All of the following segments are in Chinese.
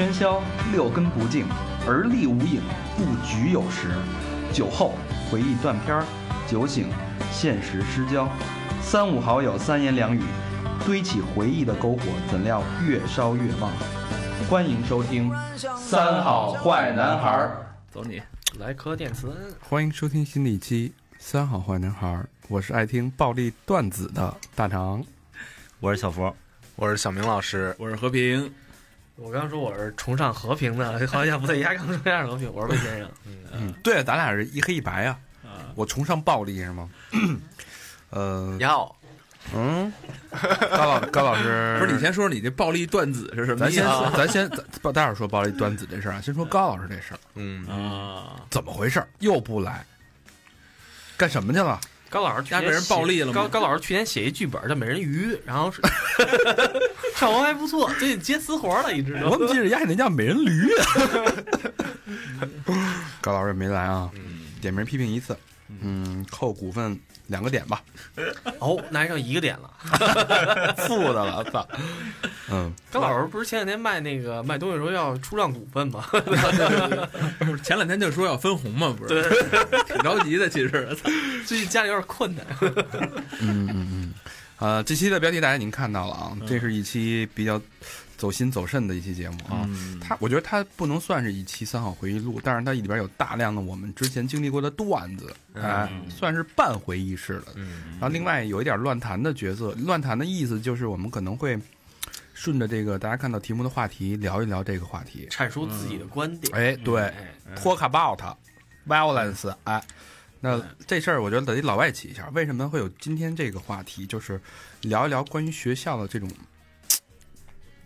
喧嚣，六根不净，而立无影，不局有时。酒后回忆断片儿，酒醒现实失焦。三五好友三言两语，堆起回忆的篝火，怎料越烧越旺。欢迎收听《三好坏男孩儿》。走你，来颗电磁，欢迎收听新的一期《三好坏男孩》，我是爱听暴力段子的大长。我是小佛，我是小明老师，我是和平。我刚说我是崇尚和平的，好像不对，压刚说崇尚和平，我是魏先生。嗯，对，咱俩是一黑一白啊。我崇尚暴力是吗？嗯，要，嗯，高老高老师，不是你先说说你这暴力段子是什么咱先意思啊？咱先咱待会儿说暴力段子这事儿啊，先说高老师这事儿，嗯，啊，怎么回事儿？又不来，干什么去了？高老师去年被人暴力了吗高高老师去年写一剧本叫《美人鱼》，然后 是票房还不错，最近接私活了，一直都。我怎么记着丫那叫美人驴啊？高老师也没来啊，点名批评一次，嗯，扣股份两个点吧，哦，那还剩一个点了。负的了，操，嗯，高老师不是前两天卖那个卖东西的时候要出让股份吗？不是前两天就说要分红嘛，不是？挺着急的，其实。最近家里有点困难。嗯嗯嗯，呃，这期的标题大家已经看到了啊，这是一期比较走心走肾的一期节目啊。嗯它我觉得它不能算是一期三好回忆录，但是它里边有大量的我们之前经历过的段子，哎、算是半回忆式的。嗯然后另外有一点乱谈的角色，乱谈的意思就是我们可能会顺着这个大家看到题目的话题聊一聊这个话题。阐述自己的观点。哎，对哎，，talk about violence，哎。那这事儿，我觉得得老外起一下。为什么会有今天这个话题？就是聊一聊关于学校的这种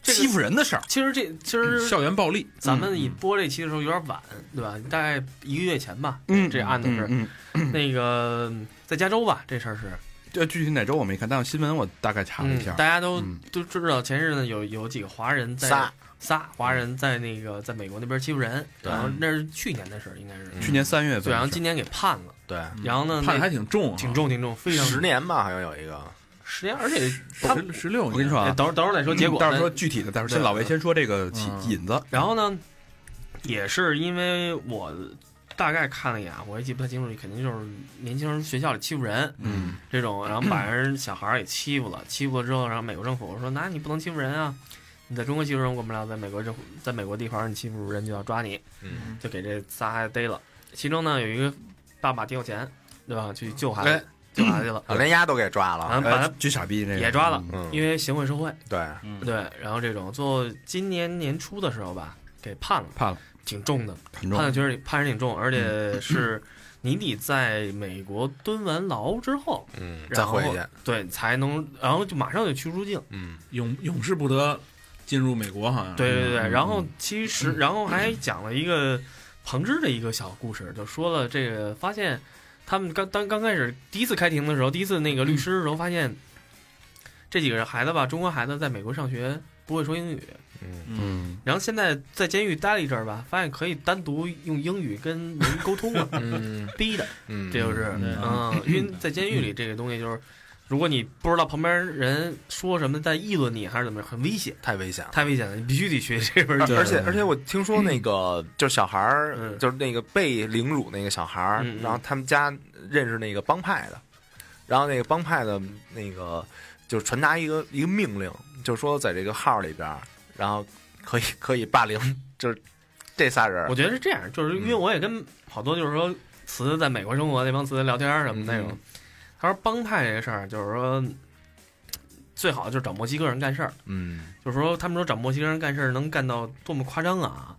欺负人的事儿。其实这其实校园暴力，咱们一播这期的时候有点晚，对吧？大概一个月前吧。嗯，这案子是嗯，那个在加州吧，这事儿是。这具体哪周我没看，但是新闻我大概查了一嗯，下。大家都嗯都知道，前日呢有有几个华人在仨仨华人在那个在美国那边欺负人，然后那是去年的事儿，应该是。去年三月份对，然后今年给判了，对，然后呢，判的还挺重啊，挺重挺重，非常十年吧，好像有一个，十年，而且他十十六。我跟你说啊，哎等会儿等会儿再说结果，到时候说具体的，待会儿先对老魏先说这个起嗯。引子。然后呢，也是因为我大概看了一眼，我也记不太清楚，肯定就是年轻人学校里欺负人嗯。这种，然后把人小孩儿给欺负了，欺负了之后，然后美国政府说，那你不能欺负人啊，你在中国欺负人我们俩，在美国政府在美国地方你欺负人就要抓你，嗯。就给这仨孩子逮了。其中呢有一个爸爸挺有钱，对吧？去救孩哎子，救孩子去了，啊，连鸭都给抓了，然后把他呃巨傻逼那个也抓了因为行贿受贿，对，对，然后这种最后今年年初的时候吧，给判了，判了，挺重的。判。的确实判人挺重，而且是你得在美国蹲完牢之后，嗯，然后再回去，对才能，然后就马上就驱逐境。嗯永永世不得进入美国，好像。对对对，嗯然后其实然后还讲了一个彭之的一个小故事，就说了这个发现他们刚当刚开始第一次开庭的时候，第一次那个律师的时候发现这几个孩子吧，中国孩子在美国上学不会说英语，嗯嗯，然后现在在监狱待了一阵儿吧，发现可以单独用英语跟人沟通了，嗯。逼的。嗯，这就是嗯。嗯，因为在监狱里这个东西就是，如果你不知道旁边人说什么在议论你还是怎么样，很危险，太危险了。太危险了，你必须得学这门语。而且而且我听说那个就是小孩儿，嗯。就是那个被凌辱那个小孩儿然后他们家认识那个帮派的，然后那个帮派的那个就是传达一个一个命令，就是说在这个号里边儿，然后可以 可以霸凌，就是这仨人我，觉得是这样，就是因为我也跟好多就是说词在美国生活那帮词聊天儿什么那种。嗯，他说帮派这个事儿就是说。最好就是找墨西哥人干事儿，嗯就是说他们说找墨西哥人干事儿能干到多么夸张啊！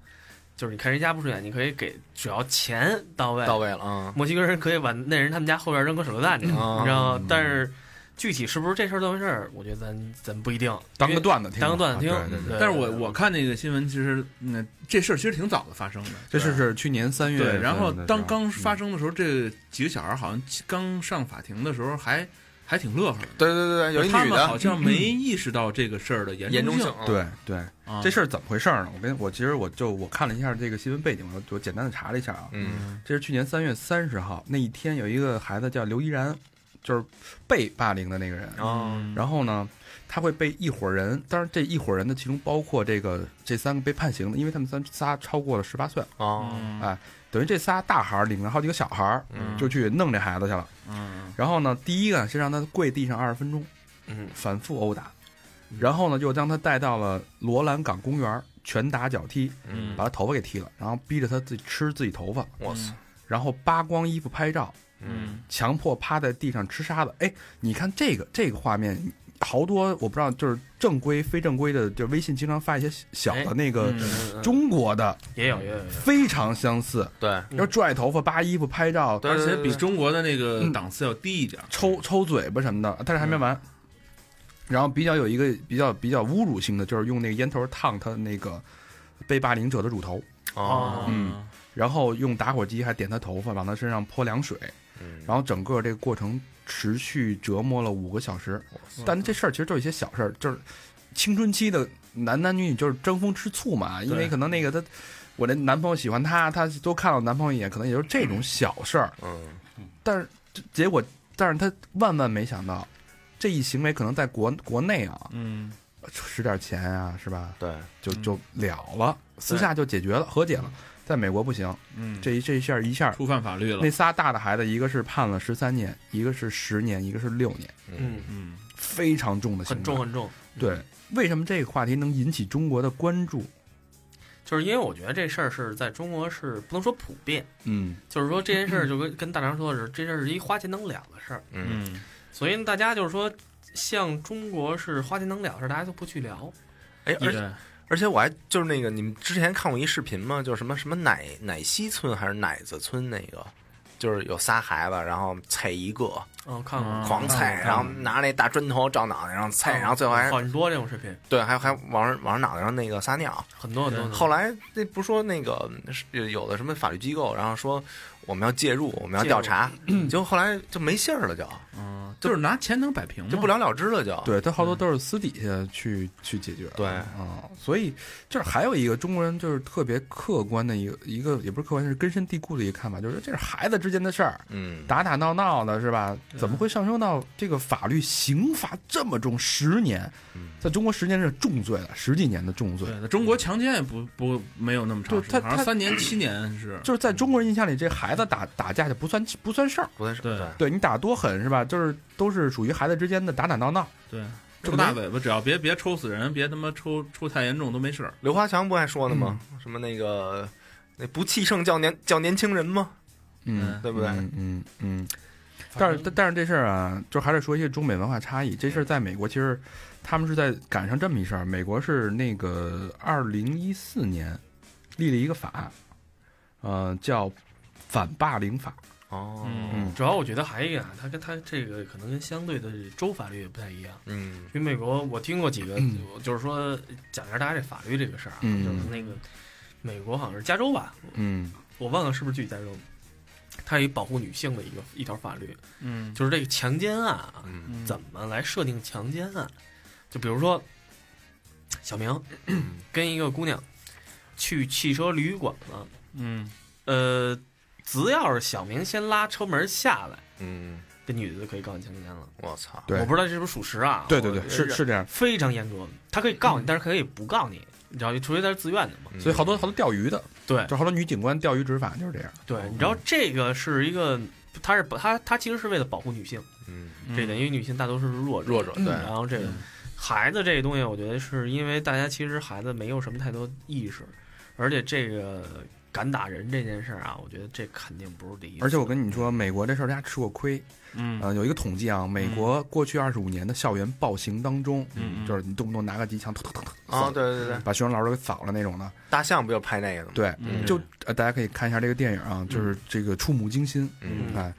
就是你看人家不顺眼，你可以给，只要钱到位，到位了啊，墨西哥人可以往那人他们家后边扔个手榴弹去，你知嗯道吗？但是具体是不是这事儿这么回事儿，我觉得咱咱不一定。当个段子听，当个段子听啊对对对，但是我我看那个新闻，其实那这事儿其实挺早的发生的。这事是去年三月然后当刚嗯。发生的时候，这几个小孩好像刚上法庭的时候还还挺乐呵的。对对对对，有一女他们好像没意识到这个事儿的严重性，。嗯。对对，啊。这事儿怎么回事呢？我跟我其实我就我看了一下这个新闻背景，我我简单的查了一下啊，嗯。这是去年三月三十号那一天，有一个孩子叫刘依然，就是被霸凌的那个人。哦，然后呢，他会被一伙人，当然这一伙人的其中包括这个这三个被判刑的，因为他们三仨超过了十八岁，哦，哎，等于这仨大孩儿领着好几个小孩就去弄这孩子去了。嗯。然后呢，第一个先让他跪地上二十分钟，嗯。反复殴打，然后呢，又将他带到了罗兰港公园，拳打脚踢，嗯，把他头发给剃了，然后逼着他自己吃自己头发，我操，然后扒光衣服拍照，嗯强迫趴在地上吃沙子。哎，你看这个这个画面，好多我不知道，就是正规非正规的，就微信经常发一些小的那个中国的，也有也有也有，非常相似，对，嗯要拽头发、扒衣服、拍照、对而且比中国的那个嗯。档次要低一点。抽抽嘴巴什么的，但是还没完。然后比较有一个比较比较侮辱性的，就是用那个烟头烫他那个被霸凌者的乳头，哦，嗯。然后用打火机还点他头发，往他身上泼凉水，嗯，然后整个这个过程持续折磨了五个小时。但这事儿其实就是一些小事儿，就是青春期的男男女女就是争风吃醋嘛，因为可能那个他，我那男朋友喜欢她，她多看了我男朋友一眼，可能也就是这种小事儿。嗯但是结果，但是他万万没想到，这一行为可能在国国内啊，嗯使点钱啊，是吧？对，就就了了，私下就解决了，和解了。在美国不行，嗯，这一这一下一下，触犯法律了那。仨大的孩子，一个是判了十三年，一个是十年，一个是六年，嗯嗯，嗯非常重的刑很重。很重。对，为什么这个话题能引起中国的关注？就是因为我觉得这事儿是在中国是不能说普遍，嗯就是说这件事儿就跟跟大张说的是，这事儿是一花钱能了的事儿，嗯，嗯所以大家就是说，像中国是花钱能了的事儿，大家就不去聊。哎，而且对，而且我还就是那个，你们之前看过一视频吗？就是什么什么奶奶西村还是奶子村那个，就是有仨孩子，然后踩一个嗯，看过，嗯狂踩，然后拿那大砖头照脑袋上踩，然后最后还很多这种视频，对，还还往人往人脑袋上那个撒尿。很多很多。后来那不是说那个是有的什么法律机构，然后说我们要介入，我们要调查，结果后来就没信儿了，就嗯，就是拿钱能摆平吗？就不了了之了，就对他好多都是私底下去去解决。对啊、所以这儿还有一个中国人就是特别客观的一个一个，也不是客观，是根深蒂固的一个看法，就是这是孩子之间的事儿，嗯，打打闹闹的是吧？怎么会上升到这个法律刑罚这么重？十年嗯，在中国十年是重罪了，十几年的重罪。中国强奸也不不没有那么长时间，他他好像三年七年是。就是在中国人印象里，这孩子打打架就不算不算事儿。不算是对对你打多狠是吧？就是都是属于孩子之间的打打闹闹。对，这个没抽大尾巴，只要别别抽死人，别他妈抽抽太严重都没事儿。刘华强不还说呢吗？什么那个那不气盛叫年叫年轻人吗？嗯，对不对嗯嗯嗯。但是但但是这事儿啊，就还是说一些中美文化差异。这事儿在美国其实他们是在赶上这么一事儿。美国是那个二零一四年立了一个法，呃，叫反霸凌法。哦，嗯主要我觉得还有一个啊，它跟它这个可能跟相对的州法律也不太一样。嗯。因为美国我听过几个，嗯。就是说讲一下大家这法律这个事儿啊，嗯。就是那个美国好像是加州吧，嗯。我忘了是不是具体加州，它有一保护女性的一个一条法律，嗯。就是这个强奸案啊，嗯。怎么来设定强奸案？就比如说，小明跟一个姑娘去汽车旅馆了，嗯。呃，只要是小明先拉车门下来，嗯，这女的就可以告你强奸了。我操，对。我不知道这是不是属实啊？对对对，是是这样。非常严格，他可以告你，但是可以不告你，你知道，除非他是自愿的嘛。嗯。所以好多好多钓鱼的，对。就好多女警官钓鱼执法就是这样。对，你知道这个是一个，他是他他其实是为了保护女性，嗯。这点因为女性大多数是弱者，弱者对。然后这个孩子这个东西，我觉得是因为大家其实孩子没有什么太多意识，而且这个敢打人这件事儿啊，我觉得这肯定不是第一次。而且我跟你说，美国这事儿大家吃过亏。嗯呃，有一个统计啊，美国过去二十五年的校园暴行当中，嗯嗯就是你动不动拿个机枪，突突突突，啊，对对对，把学生老师给扫了那种的。大象不就拍那个的吗？对，嗯就呃，大家可以看一下这个电影啊，就是这个触目惊心。嗯哎，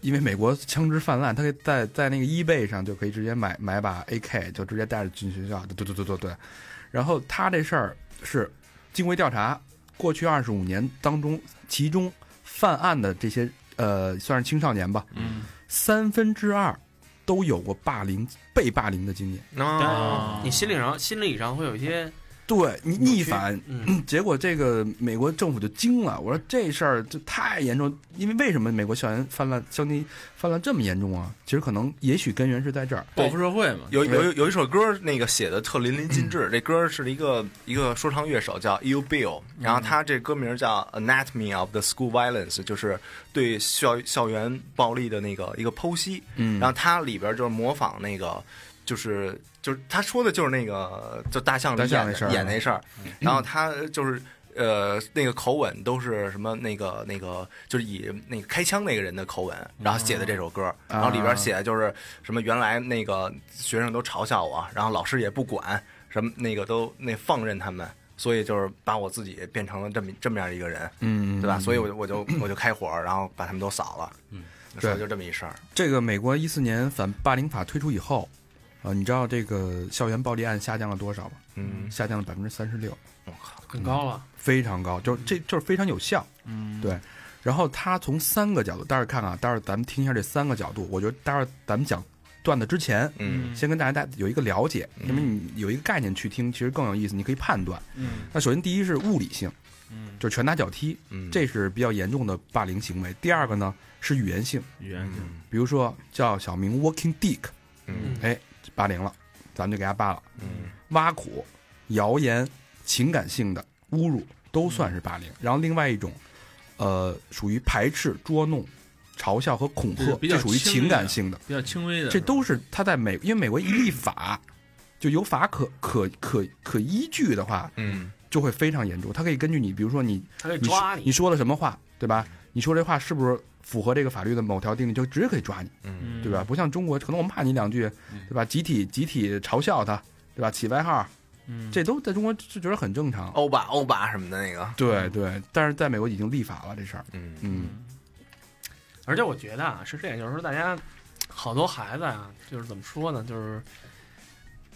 因为美国枪支泛滥，他可以在在那个 eBay 上就可以直接买买把 AK，就直接带着进学校。对对对对对。然后他这事儿是经过调查，过去二十五年当中，其中犯案的这些呃，算是青少年吧，嗯。三分之二都有过霸凌、被霸凌的经验。哦，你心理上心理上会有一些对你逆反，嗯，结果这个美国政府就惊了。我说这事儿就太严重，因为为什么美国校园泛滥、校内泛滥这么严重啊？其实可能也许根源是在这儿。报复社会嘛。有有有一首歌，那个写的特淋漓尽致。这歌是一个一个说唱乐手叫 Il Bill，然后他这歌名叫 Anatomy of the School Violence，就是对校校园暴力的那个一个剖析。嗯然后它里边就是模仿那个，就是就是他说的就是那个就大象大象那事儿演那事儿，然后他就是。呃，那个口吻都是什么？那个那个，就是以那个开枪那个人的口吻，然后写的这首歌，然后里边写的就是什么？原来那个学生都嘲笑我，然后老师也不管，什么那个都那放任他们，所以就是把我自己变成了这么这么样一个人，嗯，对吧？所以我就我就我就开火，然后把他们都扫了，嗯，说对就这么一事儿，这个美国一四年反霸凌法推出以后，啊，你知道这个校园暴力案下降了多少吗？嗯，下降了百分之三十六，我靠，更高了。非常高，就这就是非常有效。嗯，对然后他从三个角度，待会儿看啊，待会儿咱们听一下这三个角度。我觉得待会儿咱们讲段子之前，嗯先跟大家大有一个了解，嗯因为你有一个概念去听，其实更有意思，你可以判断。嗯那首先第一是物理性，嗯，就是拳打脚踢，嗯，这是比较严重的霸凌行为。第二个呢是语言性，语言性，嗯比如说叫小明 walking dick，嗯哎，霸凌了，咱们就给他扒了。嗯挖苦、谣言、情感性的侮辱都算是霸凌。然后另外一种，呃，属于排斥、捉弄、嘲笑和恐吓，这属于情感性的。比较轻微的，这都是他在美，因为美国一立法，就有法可可可可依据的话，嗯就会非常严重。他可以根据你，比如说你他可以你抓说你说了什么话，对吧？你说这话是不是符合这个法律的某条定律，就直接可以抓你，对吧？不像中国，可能我骂你两句，对吧？集体集体嘲笑他，对吧？起外号，嗯，这都在中国就觉得很正常。欧巴欧巴什么的那个，对对，但是在美国已经立法了这事儿。嗯嗯而且我觉得啊，是这样，就是说大家好多孩子啊，就是怎么说呢，就是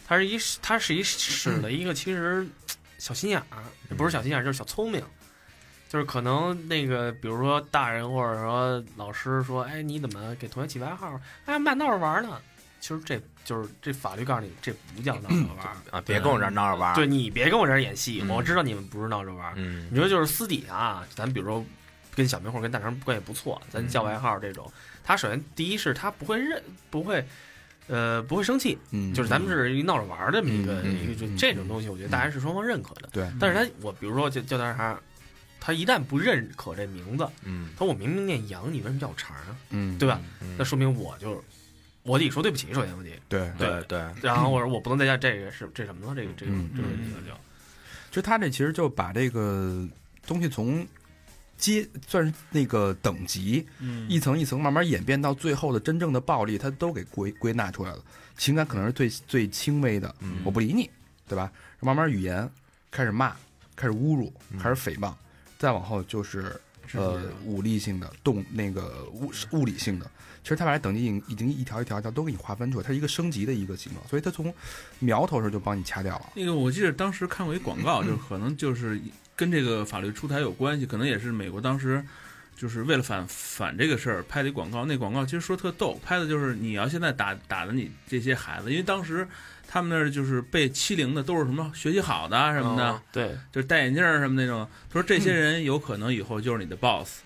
他是一他是一使了一个其实小心眼儿，也不是小心眼儿，就是小聪明。就是可能那个，比如说大人或者说老师说，哎，你怎么给同学起外号？哎，满闹着玩儿呢。其实这就是这法律告诉你，这不叫闹着玩儿。啊，别跟我这儿闹着玩儿，对你别跟我这儿演戏，嗯我知道你们不是闹着玩你说就是私底下啊，咱比如说跟小明或者跟大成关系不错，咱叫外号这种，他首先第一是他不会认，不会，呃，不会生气，嗯，就是咱们是一闹着玩儿的这么一个、嗯一个就嗯这种东西，我觉得大家是双方认可的。对，但是他我比如说叫叫他啥，他一旦不认可这名字，嗯。他说我明明念杨，你为什么叫我肠呢？嗯，对吧？嗯。那说明我就我得说对不起，首先问题，对。对。对，然后我说我不能再叫这个是这什么了，这个这个嗯。这个嗯。叫。叫其实他这其实就把这个东西从阶算是那个等级嗯。一层一层慢慢演变到最后的真正的暴力，他都给归归纳出来了。情感可能是最最轻微的，嗯。我不理你，对吧？慢慢语言开始骂，开始侮辱，开始诽谤，再往后就是呃武力性的动那个物物理性的。其实他把这等级已经已经一条一条一条都给你划分出来，它是一个升级的一个情况，所以它从苗头上就帮你掐掉了。那个我记得当时看过一广告，就是可能就是跟这个法律出台有关系，可能也是美国当时就是为了反反这个事儿拍的一广告。那广告其实说特逗，拍的就是你要现在打打的你这些孩子，因为当时他们那儿就是被欺凌的都是什么学习好的啊什么的，哦对就是戴眼镜儿什么那种。他说这些人有可能以后就是你的 boss，、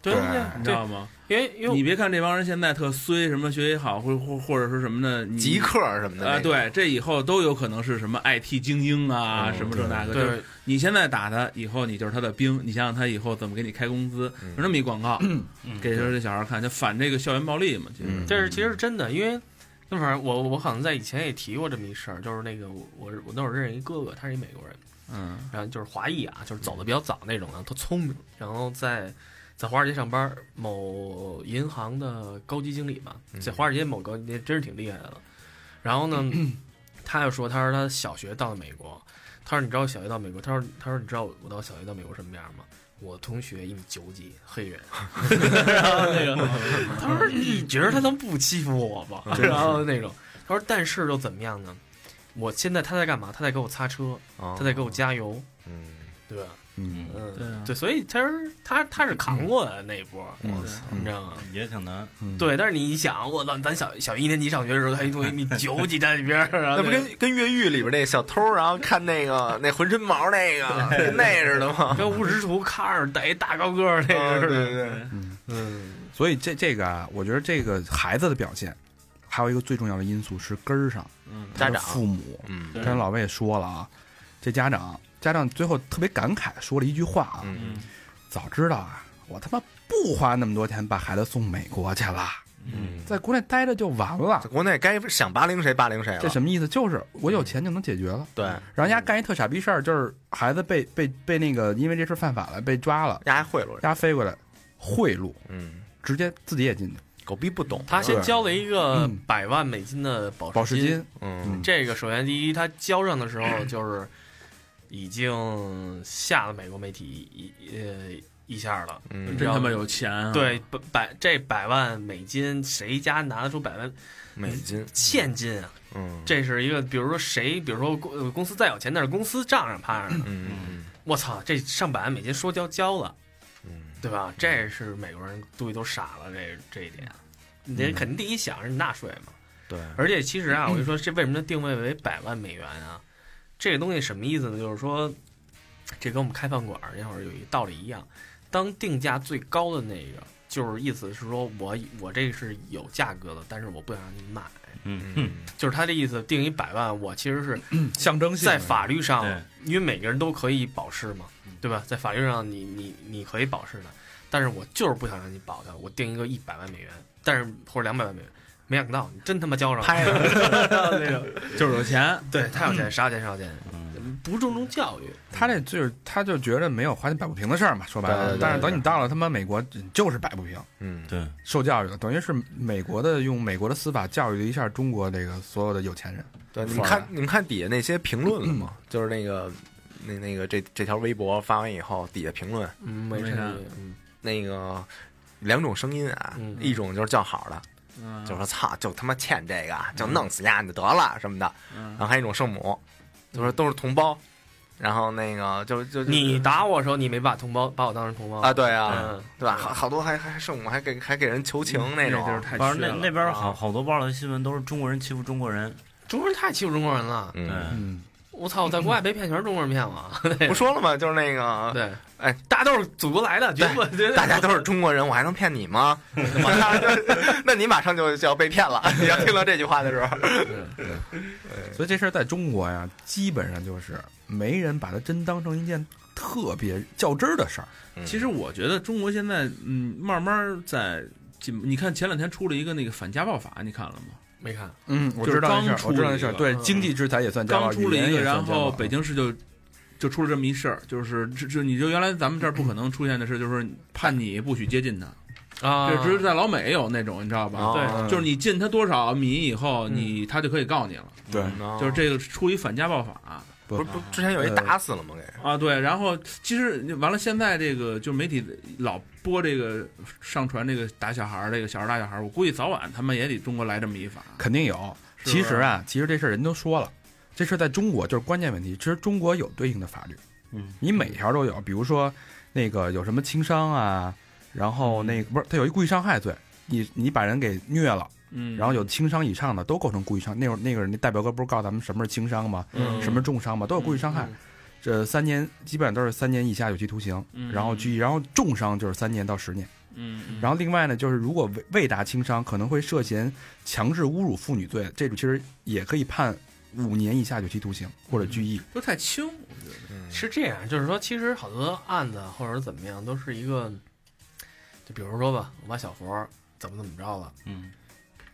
对对你知道吗？因为因为你别看这帮人现在特衰，什么学习好，或或或者说什么的，极客什么的啊、那个，对，这以后都有可能是什么 IT 精英啊，嗯什么这那个。就是对你现在打他，以后你就是他的兵。你想想他以后怎么给你开工资？嗯有这么一广告，嗯给这这小孩看，就反这个校园暴力嘛。其实，嗯这是其实是真的，因为那反正我我好像在以前也提过这么一事儿，就是那个我我我那会儿认识一哥哥，他是一美国人，嗯然后就是华裔啊，就是走的比较早那种，然后特聪明，然后在在华尔街上班，某银行的高级经理吧，在华尔街某高级真是挺厉害的了。然后呢，他就说，他说他小学到了美国，他说你知道我小学到美国，他说他说你知道我到小学到美国什么样吗？我同学一米九几，黑人，然后那个他说你觉得他能不欺负我吗？然后那种他说但是又怎么样呢？我现在他在干嘛？他在给我擦车，哦他在给我加油，嗯对吧？嗯，嗯，对啊对，所以其实他他是扛过的那一波，嗯我操你知道吗？也挺难。嗯，对，但是你想，我操，咱小小一年级上学的时候，他一东西你九几站里边儿，那不跟跟越狱里边那小偷，然后看那个那浑身毛那个，跟那似的吗？跟无耻图看着逮一大高个儿那个似的。啊对对对，嗯，所以这这个啊，我觉得这个孩子的表现，还有一个最重要的因素是根儿上，嗯，家长父母。嗯刚才老魏也说了啊，这家长家长最后特别感慨说了一句话啊，早知道啊，我他妈不花那么多钱把孩子送美国去了，嗯，在国内待着就完了在。国内该想霸凌谁霸凌谁了。这什么意思？就是我有钱就能解决了。对，然后人家干一特傻逼事儿，就是孩子被被被那个因为这事犯法了，被抓了，丫还贿赂人。人家飞过来贿赂，嗯，直接自己也进去，狗逼不懂。他先交了一个嗯百万美金的保保释金。金，嗯这个首先第一，他交上的时候 就是已经吓了美国媒体一呃一下了。嗯真他妈有钱啊！对，百百这百万美金，谁家拿得出百万美金。现金啊？嗯，这是一个，比如说谁，比如说公呃公司再有钱，那是公司账上趴着呢。嗯嗯我操，这上百万美金说交交了，嗯对吧？这是美国人估计都傻了，这这一点，你肯定第一想是你纳税嘛。对，而且其实啊，我跟你说，这为什么定位为百万美元啊？这个东西什么意思呢？就是说，这跟我们开饭馆儿那会儿有一道理一样，当定价最高的那个，就是意思是说我我这是有价格的，但是我不想让你买，嗯嗯就是他的意思，定一百万，我其实是象征性在法律上，因为每个人都可以保释嘛，对吧？在法律上你，你你可以保释的，但是我就是不想让你保的，我定一个一百万美元，但是或者两百万美元，没想到你真他妈交上了，拍了。那个，就是有钱，对他有钱，啥有钱啥有钱，嗯，不注重教育，他这就是他就觉得没有花钱摆不平的事儿嘛，说白了。但是等你到了他妈美国，就是摆不平，嗯，对，受教育了，等于是美国的用美国的司法教育了一下中国这个所有的有钱人。对，你们看你们看底下那些评论了吗？就是那个那那个这这条微博发完以后，底下评论嗯，没事没啥，嗯那个两种声音啊嗯，一种就是叫好的，嗯，就说操，就他妈欠这个，就弄死丫就得了什么的。嗯。然后还有一种圣母，就说都是同胞，然后那个就就就你打我的时候，你没把同胞把我当成同胞啊，对啊，嗯，对吧？好好多还还圣母还给还给人求情那种，就是太那那边啊。好好多报道的新闻都是中国人欺负中国人，中国人太欺负中国人了，嗯，嗯，我操，在国外被骗全是中国人骗我，不说了吗？就是那个，对，哎，大家都是祖国来的，绝不绝对大家都是中国人，我还能骗你吗？那你马上就就要被骗了。你要听到这句话的时候，所以这事儿在中国呀，基本上就是没人把它真当成一件特别较真儿的事儿。其实我觉得中国现在，嗯，慢慢在进。你看前两天出了一个那个反家暴法，你看了吗？没看，嗯，我就是知道那事儿，刚出我知道那事儿。对，嗯经济制裁也算家暴，刚出了一个，然后北京市就就出了这么一事儿，就是这这你就原来咱们这儿不可能出现的事，就是判你不许接近他。啊，这只是在老美有那种，你知道吧？对就是你进他多少米以后，嗯你他就可以告你了。对，就是这个出于反家暴法不是不之前有一打死了吗？给啊，对。然后其实完了，现在这个就媒体老播这个上传这个打小孩儿，这个小孩儿打小孩儿，我估计早晚他们也得中国来这么一法。肯定有。其实啊，其实这事儿人都说了，这事儿在中国就是关键问题。其实中国有对应的法律，嗯，你每条都有。比如说那个有什么轻伤啊，然后那个不是他有一故意伤害罪，你你把人给虐了，嗯，然后有轻伤以上的都构成故意伤。那会儿那个人那代表哥不是告诉咱们什么是轻伤吗？嗯什么重伤吗？都有故意伤害。这三年基本上都是三年以下有期徒刑，嗯然后拘役，然后重伤就是三年到十年。嗯，嗯，然后另外呢，就是如果未未达轻伤，可能会涉嫌强制侮辱妇女罪，这种其实也可以判五年以下有期徒刑或者拘役。都太轻，我觉得。是这样，就是说，其实好多案子或者怎么样，都是一个，就比如说吧，我把小佛怎么怎么着了，嗯，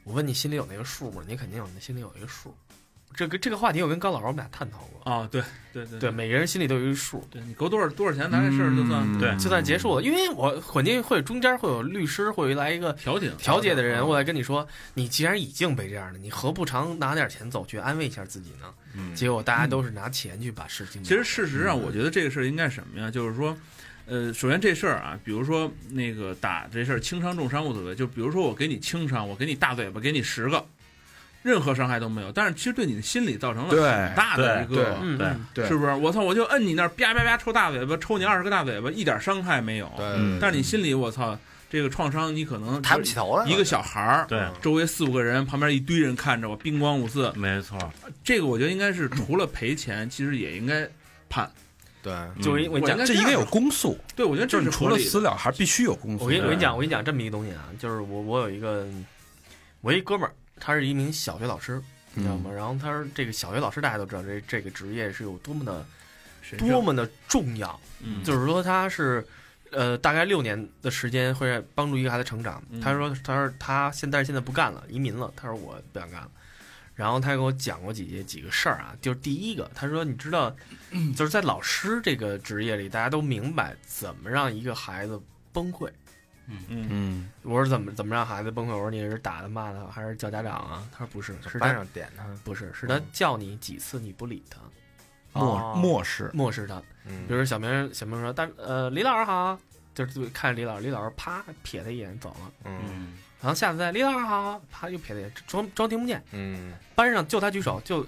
我问你心里有那个数吗？你肯定有，你心里有一个数。这个这个话题我跟高老师我们俩探讨过，啊，对对对对，每个人心里都有一个数，对，你够多少多少钱，咱这事儿就算嗯对就算结束了。因为我肯定会中间会有律师会来一个调解调解的人，啊过来跟你说，你既然已经被这样了，你何不常拿点钱走去安慰一下自己呢？嗯结果大家都是拿钱去把事情。其实事实上，我觉得这个事儿应该什么呀？就是说，呃，首先这事儿啊，比如说那个打这事儿轻伤重伤无所谓，就比如说我给你轻伤，我给你大嘴巴，给你十个，任何伤害都没有，但是其实对你的心理造成了很大的一对个，是不是？我操，我就摁你那儿啪啪啪抽大嘴巴，抽你二十个大嘴巴，一点伤害没有。对嗯但是你心里，我操，这个创伤你可能抬不起头来，一个小孩儿，对，周围四五个人，旁边一堆人看着我，兵光五四。没错，这个我觉得应该是除了赔钱，其实也应该判。对，就我跟你我跟你讲这应该有公诉，对，我觉得这就是你除了私了还必须有公诉。我跟你我跟你讲，我跟你讲这么一个东西啊，就是我我有一个我一哥们儿，他是一名小学老师，你知道吗？然后他说这个小学老师，大家都知道这这个职业是有多么的多么的重要，嗯就是说他是。呃，大概六年的时间会帮助一个孩子成长。嗯他说，他说他现但是现在不干了，移民了。他说我不想干了。然后他给我讲过几件几个事儿啊，就是第一个，他说你知道，就是在老师这个职业里，大家都明白怎么让一个孩子崩溃。嗯嗯，我说怎么怎么让孩子崩溃？我说你是打他骂他还是叫家长啊？他说不是，是班他上点他，不是是他叫你几次你不理他，漠哦漠视，漠视他。嗯比如小明小明说，但呃李老师好，就是看李老师，李老师啪瞥他一眼走了。嗯嗯然后下次再李老师好，啪又撇他一眼，装装听不见。嗯，班上就他举手，就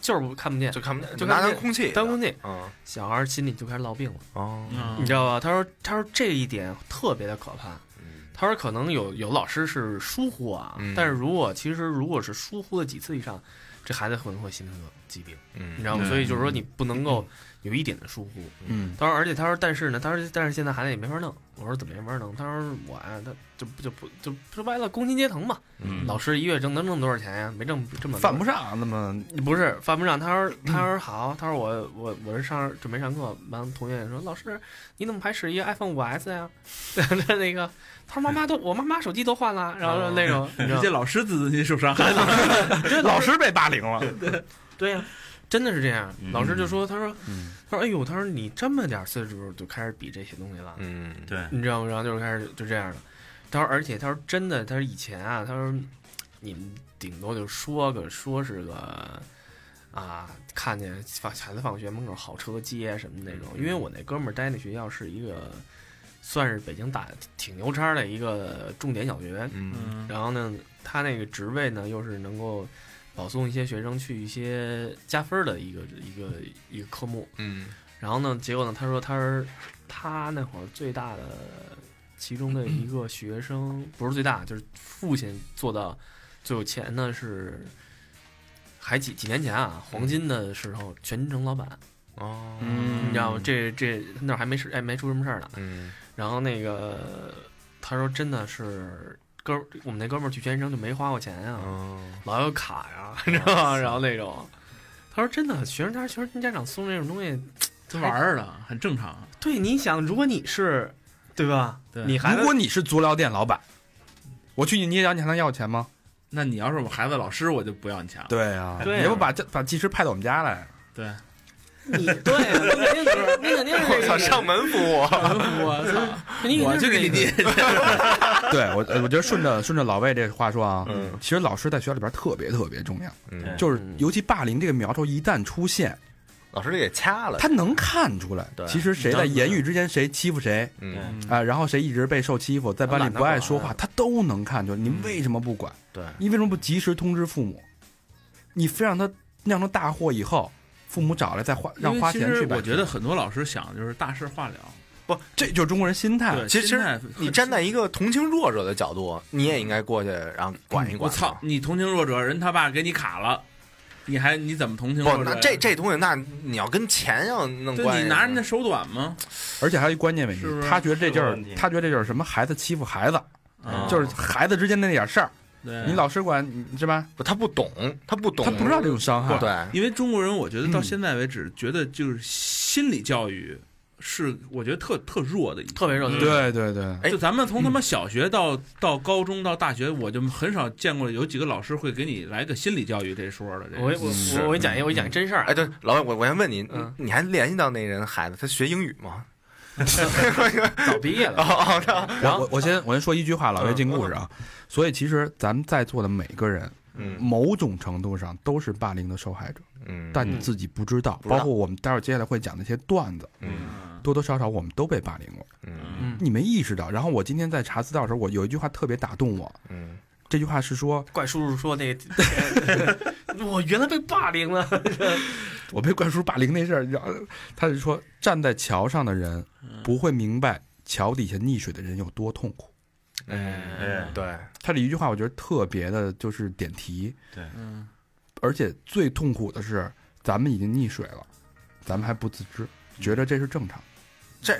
就是不看不见。就，看不见，就拿看不见。当空气，当空气，嗯。小孩心里就开始落病了，哦，嗯。你知道吧？他说他说这一点特别的可怕。嗯。他说可能有有老师是疏忽啊，嗯。但是如果其实如果是疏忽了几次以上，这孩子可能会形成个疾病，嗯，你知道吗？所以就是说你不能够有一点的疏忽。嗯，他说，而且他说，但是呢，他说，但是现在孩子也没法弄。我说怎么没法弄？他说我呀，他就不就不就说白了，工薪阶层嘛。嗯老师一月挣能挣多少钱呀？没挣这么多犯不上那么不是犯不上。他说他说好，他说我我我是上准备上课，完同学也说老师你怎么还使一个 iPhone 五 S 呀？那个他说妈妈都我妈妈手机都换了，然后那种你知道这老师自尊心受伤害了。这老师被霸凌了。对呀、真的是这样。嗯老师就说他说嗯他说哎呦他说你这么点岁数就开始比这些东西了。嗯，对，你知道吗？然后就是开始就这样了。他说，而且他说真的，他说以前啊，他说你们顶多就说个说是个啊，看见放孩子放学门口好车接什么那种。因为我那哥们儿待那学校是一个算是北京打挺牛叉的一个重点小学，嗯嗯然后呢，他那个职位呢又是能够保送一些学生去一些加分的一个一个一个科目。嗯然后呢，结果呢，他说他是他那会儿最大的其中的一个学生，不是最大，就是父亲做到最有钱的是，还几几年前啊，黄金的时候全城老板，哦，嗯你知道吗？这这那会儿还没事，哎，没出什么事儿呢。嗯然后那个他说真的是哥，我们那哥们儿去全生就没花过钱呀、嗯，老有卡呀，你知道吗？然后那种，他说真的，学生家学生家长送这种东西。他玩儿的，很正常。对，你想，如果你是，对吧？对你孩子如果你是足疗店老板，我去你捏脚，你还能要钱吗？那你要是我孩子老师，我就不要你钱了。对啊，对啊你要不把把技师派到我们家来？对，你对，你肯定是，你肯定是 我操，上门服务，我操，你我就给你捏。对我，呃我觉得顺着顺着老魏这话说啊，嗯其实老师在学校里边特别特别重要，嗯，就是嗯尤其霸凌这个苗头一旦出现，老师给掐了，他能看出来对，其实谁在言语之间谁欺负谁嗯，啊，然后谁一直被受欺负，在班里不爱说话，他都能看出来。你为什么不管？对，你为什么不及时通知父母？你非让他酿成大祸以后，父母找来再花让花钱去我觉得很多老师想的就是大事化了。不，这就是中国人心态。对，其实你站在一个同情弱者的角度，你也应该过去，然后管一管。我操，！你同情弱者，人他爸给你卡了，你还你怎么同情不，弱者这这东西，那你要跟钱要弄关系，你拿人家手短吗？而且还有一关键问题是，是他觉得这就是他觉得这就是什么孩子欺负孩子，啊就是孩子之间的那点事儿。对你老师管是吧？不他不懂，他不懂，他不知道这种伤害。对，因为中国人，我觉得到嗯现在为止，觉得就是心理教育是我觉得特特弱的一特别弱的对对对，哎就咱们从他妈小学到到高中到大学，我就很少见过有几个老师会给你来个心理教育这说的。这我我我我给你讲一个，我给你讲一真事儿啊。哎，对，老魏，我我先问你，嗯你你还联系到那人孩子，他学英语吗？早毕业了，哦，哦然后我我先我先说一句话，老岳进故事啊。所以其实咱们在座的每个人，嗯某种程度上都是霸凌的受害者，嗯，但你自己不知道。不知道包括我们待会儿接下来会讲那些段子，嗯多多少少我们都被霸凌过，嗯。嗯你没意识到。然后我今天在查资料的时候，我有一句话特别打动我，嗯。这句话是说怪叔叔说那个，我原来被霸凌了。我被怪叔霸凌那事儿，然后他就说站在桥上的人不会明白桥底下溺水的人有多痛苦。哎，对，他这一句话我觉得特别的就是点题，对。嗯，而且最痛苦的是咱们已经溺水了，咱们还不自知，觉得这是正常。这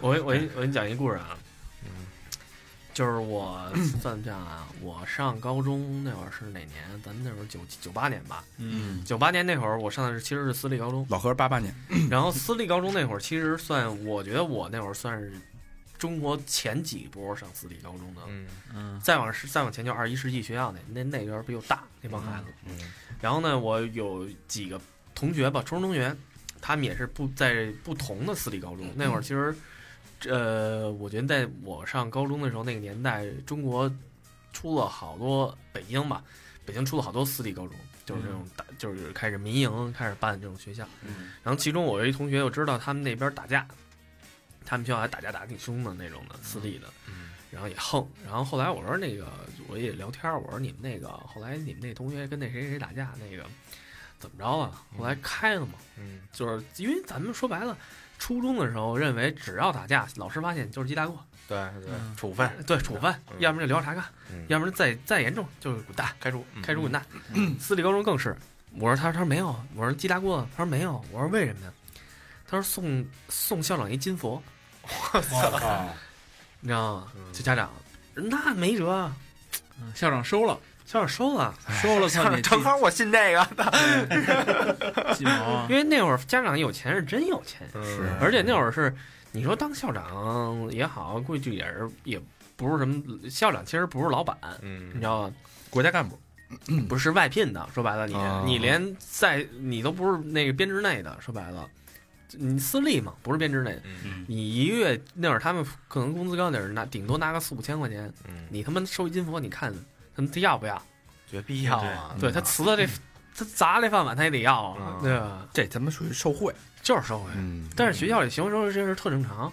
我我我给你讲一故事啊，嗯。就是我算这样啊，我上高中那会儿是哪年？咱们那会儿九九八年吧，嗯。九八年那会儿我上的是其实是私立高中，老何八八年，然后私立高中那会儿其实算，我觉得我那会儿算是中国前几波上私立高中的，嗯嗯。再往是再往前就二十一世纪学校那那那边比较大那帮孩子，嗯。然后呢，我有几个同学吧，初中同学，他们也是不在不同的私立高中。那会儿其实，呃，我觉得在我上高中的时候，那个年代，中国出了好多北京吧，北京出了好多私立高中，就是这种大，就是开始民营开始办这种学校。嗯然后其中我有一同学，我知道他们那边打架，他们学校还打架打得挺凶的那种的私立的。嗯然后也横，然后后来我说那个我也聊天儿，我说你们那个后来你们那同学跟那谁谁打架那个怎么着啊？后来开了嘛，嗯。就是因为咱们说白了，初中的时候认为只要打架，老师发现就是记大过，对对。嗯，处分，对处分，嗯要不然就聊查看，嗯。要不然再再严重就是滚蛋，开除，开除滚蛋。私立高中更是，我说他他说没有，我说记大过，他说没有，我说为什么呀？他说送送校长一金佛，我操。你知道吗？嗯。就家长那没辙校长收了，校长收了。收了，操你正好我信这个，鸡毛啊。因！为那会儿家长有钱是真有钱，是。而且那会儿是你说当校长也好，估计也是也不是什么校长，其实不是老板，嗯。你知道吗？国家干部，不是外聘的，说白了你哦。你连在你都不是那个编制内的，说白了。你私立嘛，不是编制内的，嗯。你一个月那会儿他们可能工资高点儿，拿顶多拿个四五千块钱，嗯，你他妈收一金佛，你看他们他要不要？绝必要啊，对他辞了这，他砸这饭碗他也得要啊，嗯对吧？这他妈属于受贿。就是收回。嗯，但是学校里行为收这事儿特正常，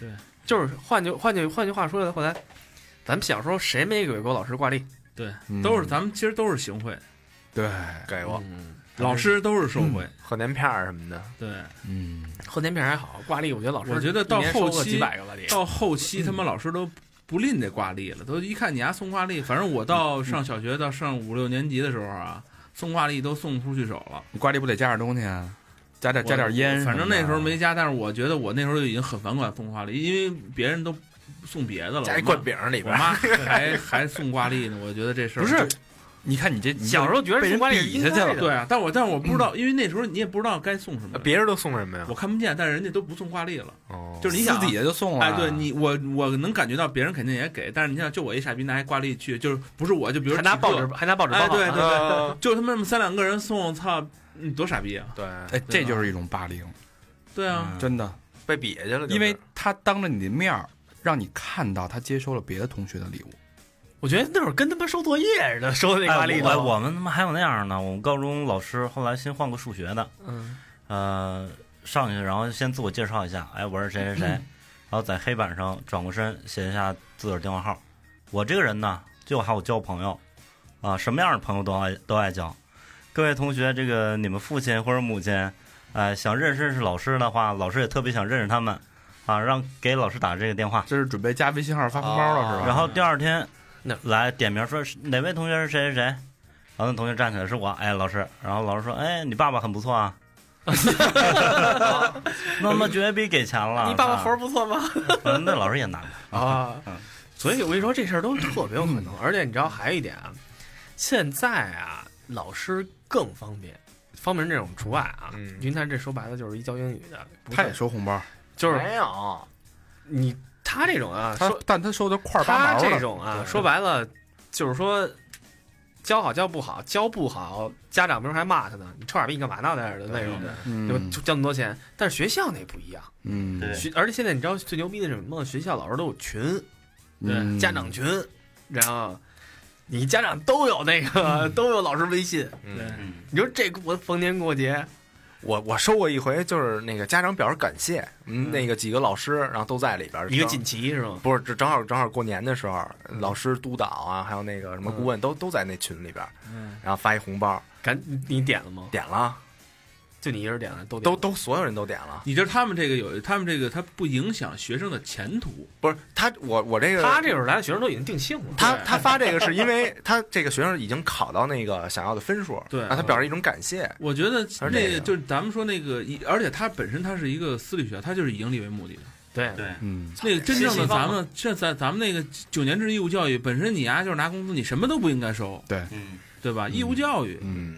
嗯就是换句换句换句话说来，后来咱们小时候谁没给过老师挂历？对，嗯都是咱们其实都是行贿，对，给过嗯，老师都是受贿。贺年片儿什么的，对，嗯，贺年片还好，挂历我觉得老师我觉得到后期到后期他妈老师都不吝这挂历了，都一看你家送挂历，反正我到上小学到上五六年级的时候啊，送挂历都送不出去手了。你挂历不得加点东西啊？加点加点烟反正那时候没加，但是我觉得我那时候就已经很反感送挂历，因为别人都送别的了，加一灌饼里边儿，我妈还还送挂历呢，我觉得这事儿不是你看你这小时候觉得被人送挂历是比下去了对啊，但我但是我不知道，因为那时候你也不知道该送什么，别人都送什么呀我？看不见，但是人家都不送挂历了，哦就是你想底下就送了。哎，对你我我能感觉到别人肯定也给，但是你想，就我一傻逼拿一挂历去，就是不是我就比如还拿报纸还拿报纸包哎，对对啊对，就他们那么三两个人送，操，你多傻逼啊！对，哎，这就是一种霸凌，对啊，真的，被比下去了，因为他当着你的面儿让你看到他接收了别的同学的礼物。我觉得那会儿跟他妈收作业似的，收的那挂历哎，的。我我们他妈还有那样呢。我们高中老师后来新换个数学的，嗯，呃，上去然后先自我介绍一下，哎，我是谁谁谁，然后在黑板上转过身写一下自个儿电话号。我这个人呢，就好交朋友，啊，什么样的朋友都爱都爱交。各位同学，这个你们父亲或者母亲，哎、想认识认识老师的话，老师也特别想认识他们，啊，让给老师打这个电话。这是准备加微信号发红包了是吧？然后第二天那来点名说哪位同学是谁？谁？谁，然后那同学站起来是我，哎，老师，然后老师说，哎，你爸爸很不错啊，那么绝逼给钱了，你爸爸活啊儿不错吗？嗯那老师也难，啊。嗯，所以我跟你说这事儿都特别有可能，而且你知道还有一点啊，现在啊老师更方便，方便这种除外啊，嗯。因为他这说白了就是一教英语的，不他也是收红包，就是没有，你他这种啊，他说但他收的块儿八他这毛的，种啊，说白了就是说。教好教不好，教不好，家长明儿还骂他呢。你臭傻逼，你干嘛呢？在这儿的那种，就嗯就交那么多钱。但是学校那不一样，嗯，学而且现在你知道最牛逼的是什么吗？学校老师都有群，对家长群，然后你家长都有那个、都有老师微信。嗯对嗯，你说这我逢年过节，我我收过一回，就是那个家长表示感谢，嗯，那个几个老师，然后都在里边一个锦旗是吗？不是，这正好正好过年的时候，老师督导啊，还有那个什么顾问都都在那群里边，嗯，然后发一红包，赶你点了吗？点了，就你一人点了，都了都都所有人都点了，你知道他们这个有，他们这个他不影响学生的前途，不是他我我这个他这会儿来的学生都已经定性了，他他发这个是因为他这个学生已经考到那个想要的分数，对然后他表示一种感谢，我觉得是这个那个就是咱们说那个，一而且他本身他是一个私立学校，他就是以盈利为目的的。对对嗯，那个真正的咱们这咱咱们那个九年制义务教育本身，你呀就是拿工资，你什么都不应该收，嗯，对吧？义务教育，嗯，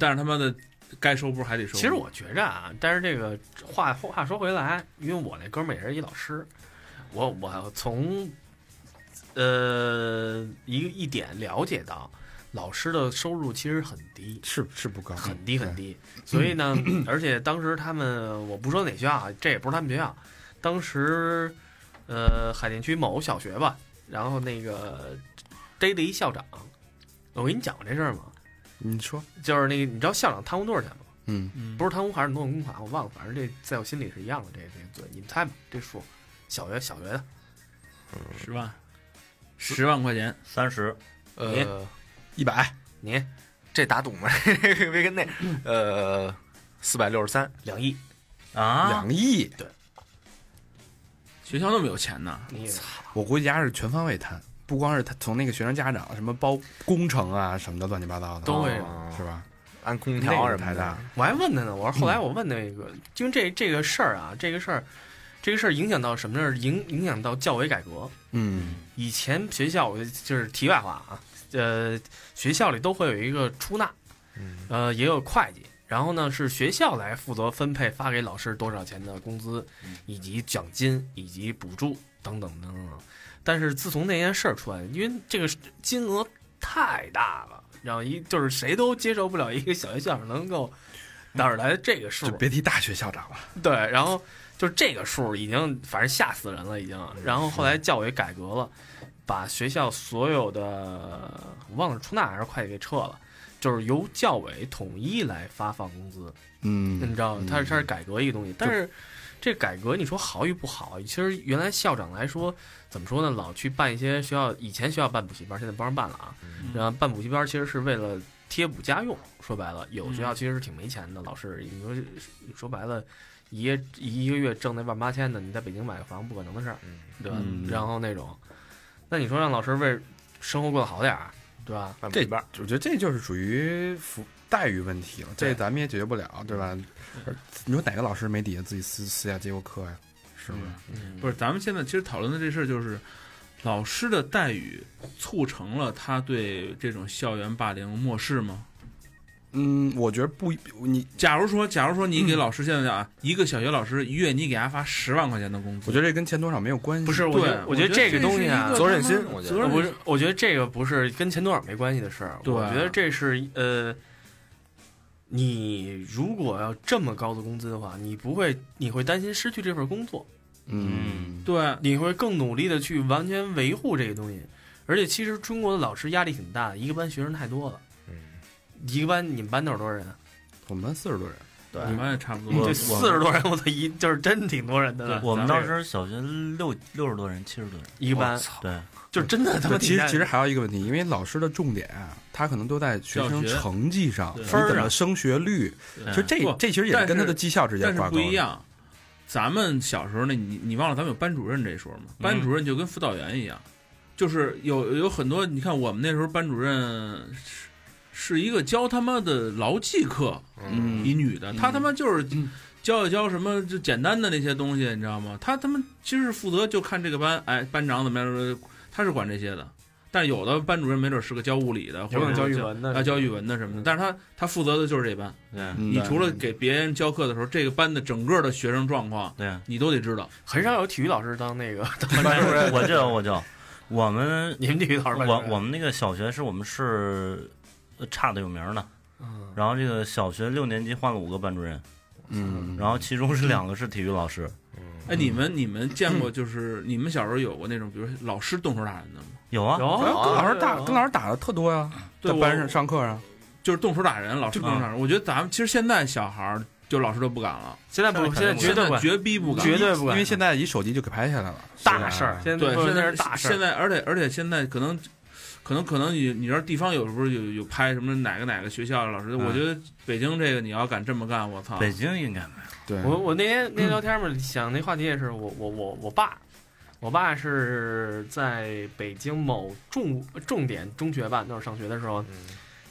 但是他妈的该收不是还得收？其实我觉着啊，但是这个话话说回来，因为我那哥们儿也是一老师，我我从呃一个一点了解到，老师的收入其实很低，是是不高，很低很低。所以呢，而且当时他们我不说哪学校啊，这也不是他们学校，当时呃海淀区某小学吧，然后那个逮了一校长，我跟你讲过这事儿吗？你说，就是那个你知道校长贪污多少钱吗？嗯，嗯。不是贪污还是挪用公款，我忘了，反正这在我心里是一样的。这这个罪，你们猜吧，这数，小学小学的，十万，十万块钱，三十，呃，一百，你这打赌吗？别 跟那呃四百六十三，两亿，啊，两亿，对。学校那么有钱呢？你我估计家是全方位贪，不光是他从那个学生家长，什么包工程啊什么的乱七八糟的，都会有哦是吧？安空调什么的个太大，，我还问他呢，我说后来我问那个，因为这这个事儿啊，这个事儿，这个事儿影响到什么呢？影影响到教委改革。嗯以前学校，我就是题外话啊，呃，学校里都会有一个出纳，嗯呃，也有会计，然后呢是学校来负责分配发给老师多少钱的工资，以及奖金以及补助等等等等。但是自从那件事儿出来，因为这个金额太大了，然后一就是谁都接受不了一个小学校长能够哪儿来的这个数。就，别提大学校长了，对，然后就是这个数已经反正吓死人了，已经。然后后来教委改革了，把学校所有的我忘了出纳还是会计给撤了，就是由教委统一来发放工资。嗯。你知道，它是它是改革一个东西，但是这改革你说好与不好，其实原来校长来说怎么说呢？老去办一些学校以前学校办补习班，现在不让办了啊。然后办补习班其实是为了贴补家用，说白了，有学校其实是挺没钱的，老师你说说白了。一个一个月挣那万八千的，你在北京买个房不可能的事儿，嗯，对吧？嗯然后那种，那你说让老师为生活过得好点儿，对吧？这办补习班我觉得这就是属于福待遇问题了，这咱们也解决不了，对吧？你说哪个老师没底下自己私私下接过课呀？是不是？嗯不是，咱们现在其实讨论的这事儿就是，老师的待遇促成了他对这种校园霸凌漠视吗？嗯，我觉得不，你假如说，假如说你给老师现在啊，一个小学老师一月你给他发十万块钱的工资，我觉得这跟钱多少没有关系。不是，我觉对得，我觉得这个东西啊，责任心我觉得不是，我觉得这个不是跟钱多少没关系的事儿。对我觉得这是呃，你如果要这么高的工资的话，你不会，你会担心失去这份工作，嗯，对，你会更努力的去完全维护这个东西。而且其实中国的老师压力挺大的，一个班学生太多了。嗯，一个班你们班都有多少人啊？我们班四十多人，对你们班也差不多这。四十多人，我操，一就是真挺多人的了。我们当时小学六六十多人，七十多人，一个班，对，就真的他妈其实其实实还有一个问题，因为老师的重点啊，他可能都在学生成绩上，分儿啊升学率，对其实这这其实也是跟他的绩效之间挂钩。不一，样，咱们小时候那，你你忘了咱们有班主任这一说吗？班主任就跟辅导员一样，就是有有很多，你看我们那时候班主任是是一个教他妈的劳技课，嗯一女的，她他妈就是教一教什么就简单的那些东西，你知道吗？她他妈其实负责就看这个班，哎，班长怎么样，他是管这些的。但有的班主任没准是个教物理的，或者教语文的啊教语文的什么的，但是他他负责的就是这班。你除了给别人教课的时候，这个班的整个的学生状况，对，你都得知道。很少有体育老师当那个当班主任我就我就我们 你们体育老师我我们那个小学是我们市呃差的有名的，嗯。然后这个小学六年级换了五个班主任，嗯，然后其中是两个是体育老师，哎，你们你们见过就是你们小时候有过那种，比如老师动手打人的吗？有啊，有跟老师打跟老师打的特多呀，对在班上上课啊，就是动手打人，老师动手打人。我觉得咱们其实现在小孩儿就老师都不敢了，现在不，现在绝对不敢，绝逼不敢，绝对不敢，因为现在一手机就给拍下来了，大事儿。现在对，现在是大事儿。现在而且而且现在可能。可能可能你你知道地方有时候有有拍什么哪个哪个学校的老师，我觉得北京这个你要敢这么干，我操！北京应该没有。对，我我那天那天聊天嘛，想那话题也是我我我我爸，我爸是在北京某重重点中学吧，那会儿上学的时候，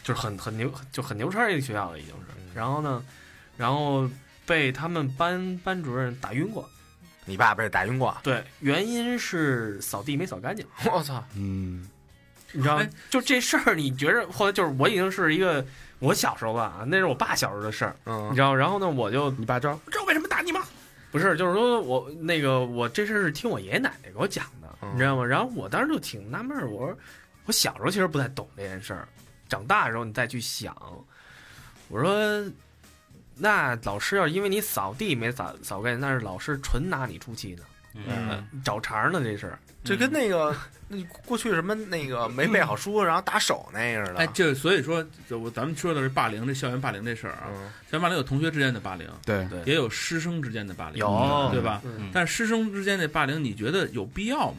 就是很很牛就很牛叉一个学校了已经是。然后呢，然后被他们班班主任打晕过。你爸被打晕过？对，原因是扫地没扫干净。我操！嗯。你知道，就这事儿，你觉着后来就是我已经是一个我小时候吧，那是我爸小时候的事儿，嗯，你知道，然后呢，我就你爸知道知道为什么打你吗？不是，就是说我那个我这事儿是听我爷爷奶奶给我讲的，你知道吗？然后我当时就挺纳闷，我说我小时候其实不太懂这件事儿，长大的时候你再去想，我说那老师要因为你扫地没扫扫干净，那是老师纯拿你出气呢，嗯，找茬呢这是。这跟那个那过去什么那个没背好书然后打手那个似的。哎，就所以说，就我咱们说的是霸凌，这校园霸凌这事儿啊，校园霸凌有同学之间的霸凌，对对，也有师生之间的霸凌，有对吧？嗯但师生之间的霸凌，你觉得有必要吗？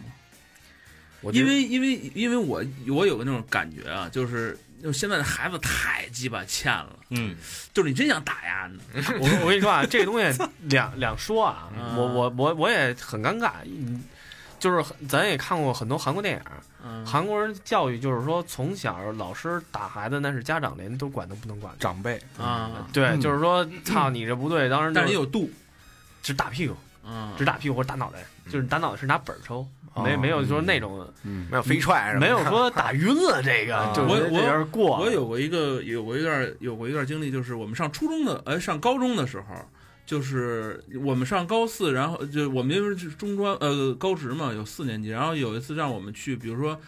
我因为因为因为我我有个那种感觉啊，就是就现在的孩子太鸡巴欠了，嗯，就是你真想打呀呢。我我跟你说啊，这个东西 两两说啊，嗯。我我我我也很尴尬，嗯就是咱也看过很多韩国电影，嗯，韩国人教育就是说从小老师打孩子，那是家长连都管都不能管。长辈啊，对，嗯就是说，操你这不对，当时但是也有度，只打屁股，嗯，只打屁股或者打脑袋，就是打脑袋是拿本儿抽，哦没没有说那种嗯没有飞踹是吧？没有说打晕了这个啊，就我我有点过。我有过一个有过一段有过一段经历，就是我们上初中的，呃，上高中的时候，就是我们上高四，然后就我们因为是中专呃高职嘛，有四年级，然后有一次让我们去，比如说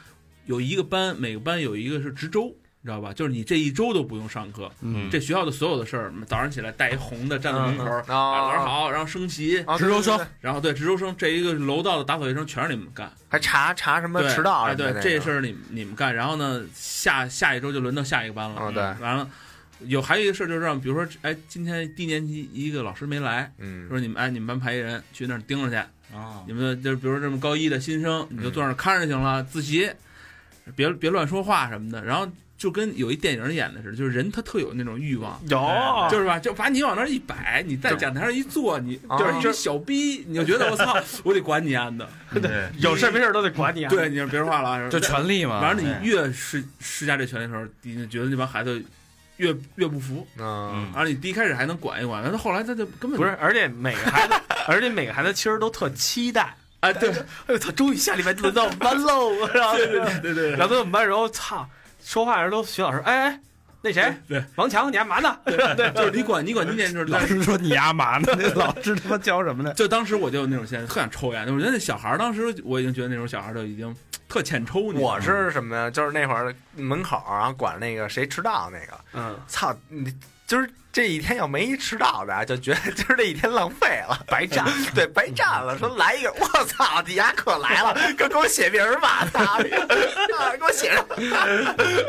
有一个班，每个班有一个是值周。你知道吧？就是你这一周都不用上课，嗯这学校的所有的事儿，早上起来带一红的站在门口，嗯啊，老师啊，好，然后升旗，啊值周生然后对值周生这一个楼道的打扫卫生全是你们干，还查查什么迟到啊对这事儿你你们干，然后呢下下一周就轮到下一个班了，啊对完了，有还有一个事儿就是让，比如说，哎，今天低年级一个老师没来，嗯。说你们哎，你们班派一人去那儿盯着去，啊，你们就是比如说这么高一的新生，你就坐那儿看着行嗯了，自习，别别乱说话什么的。然后就跟有一电影演的似的，就是人他特有那种欲望。有就是吧，就把你往那儿一摆，你在讲台上一坐，你啊就是一个小逼，你就觉得我操，我得管你丫的。对，有事没事都得管你啊。对，你就别说话了啊，就权利嘛。反正，你越施施加这权利的时候，你就觉得那帮孩子越越不服。嗯而你第一开始还能管一管，但是后来他就根本不是，而且每个孩子，而且每个孩子其实都特期待。哎，对哎呦，操！终于下礼拜轮到我们班喽，然后对对对对，然后在我们班然后，操，说话的时候都徐老师，哎哎，那谁，对王强，你干嘛呢？对，就是你管你管今年就是老师说你干嘛呢？那老师他妈教什么呢？就当时我就有那种现在特想抽烟，我觉得那小孩当时我已经觉得那种小孩儿就已经特欠抽。我是什么呀？就是那会儿门口然后管那个谁迟到那个，嗯，操你！就是这一天要没迟到的，就觉得今儿这一天浪费了，白占，对，白占了。说来一个，我操，你丫可来了，给给我写名儿吧，操给我写上。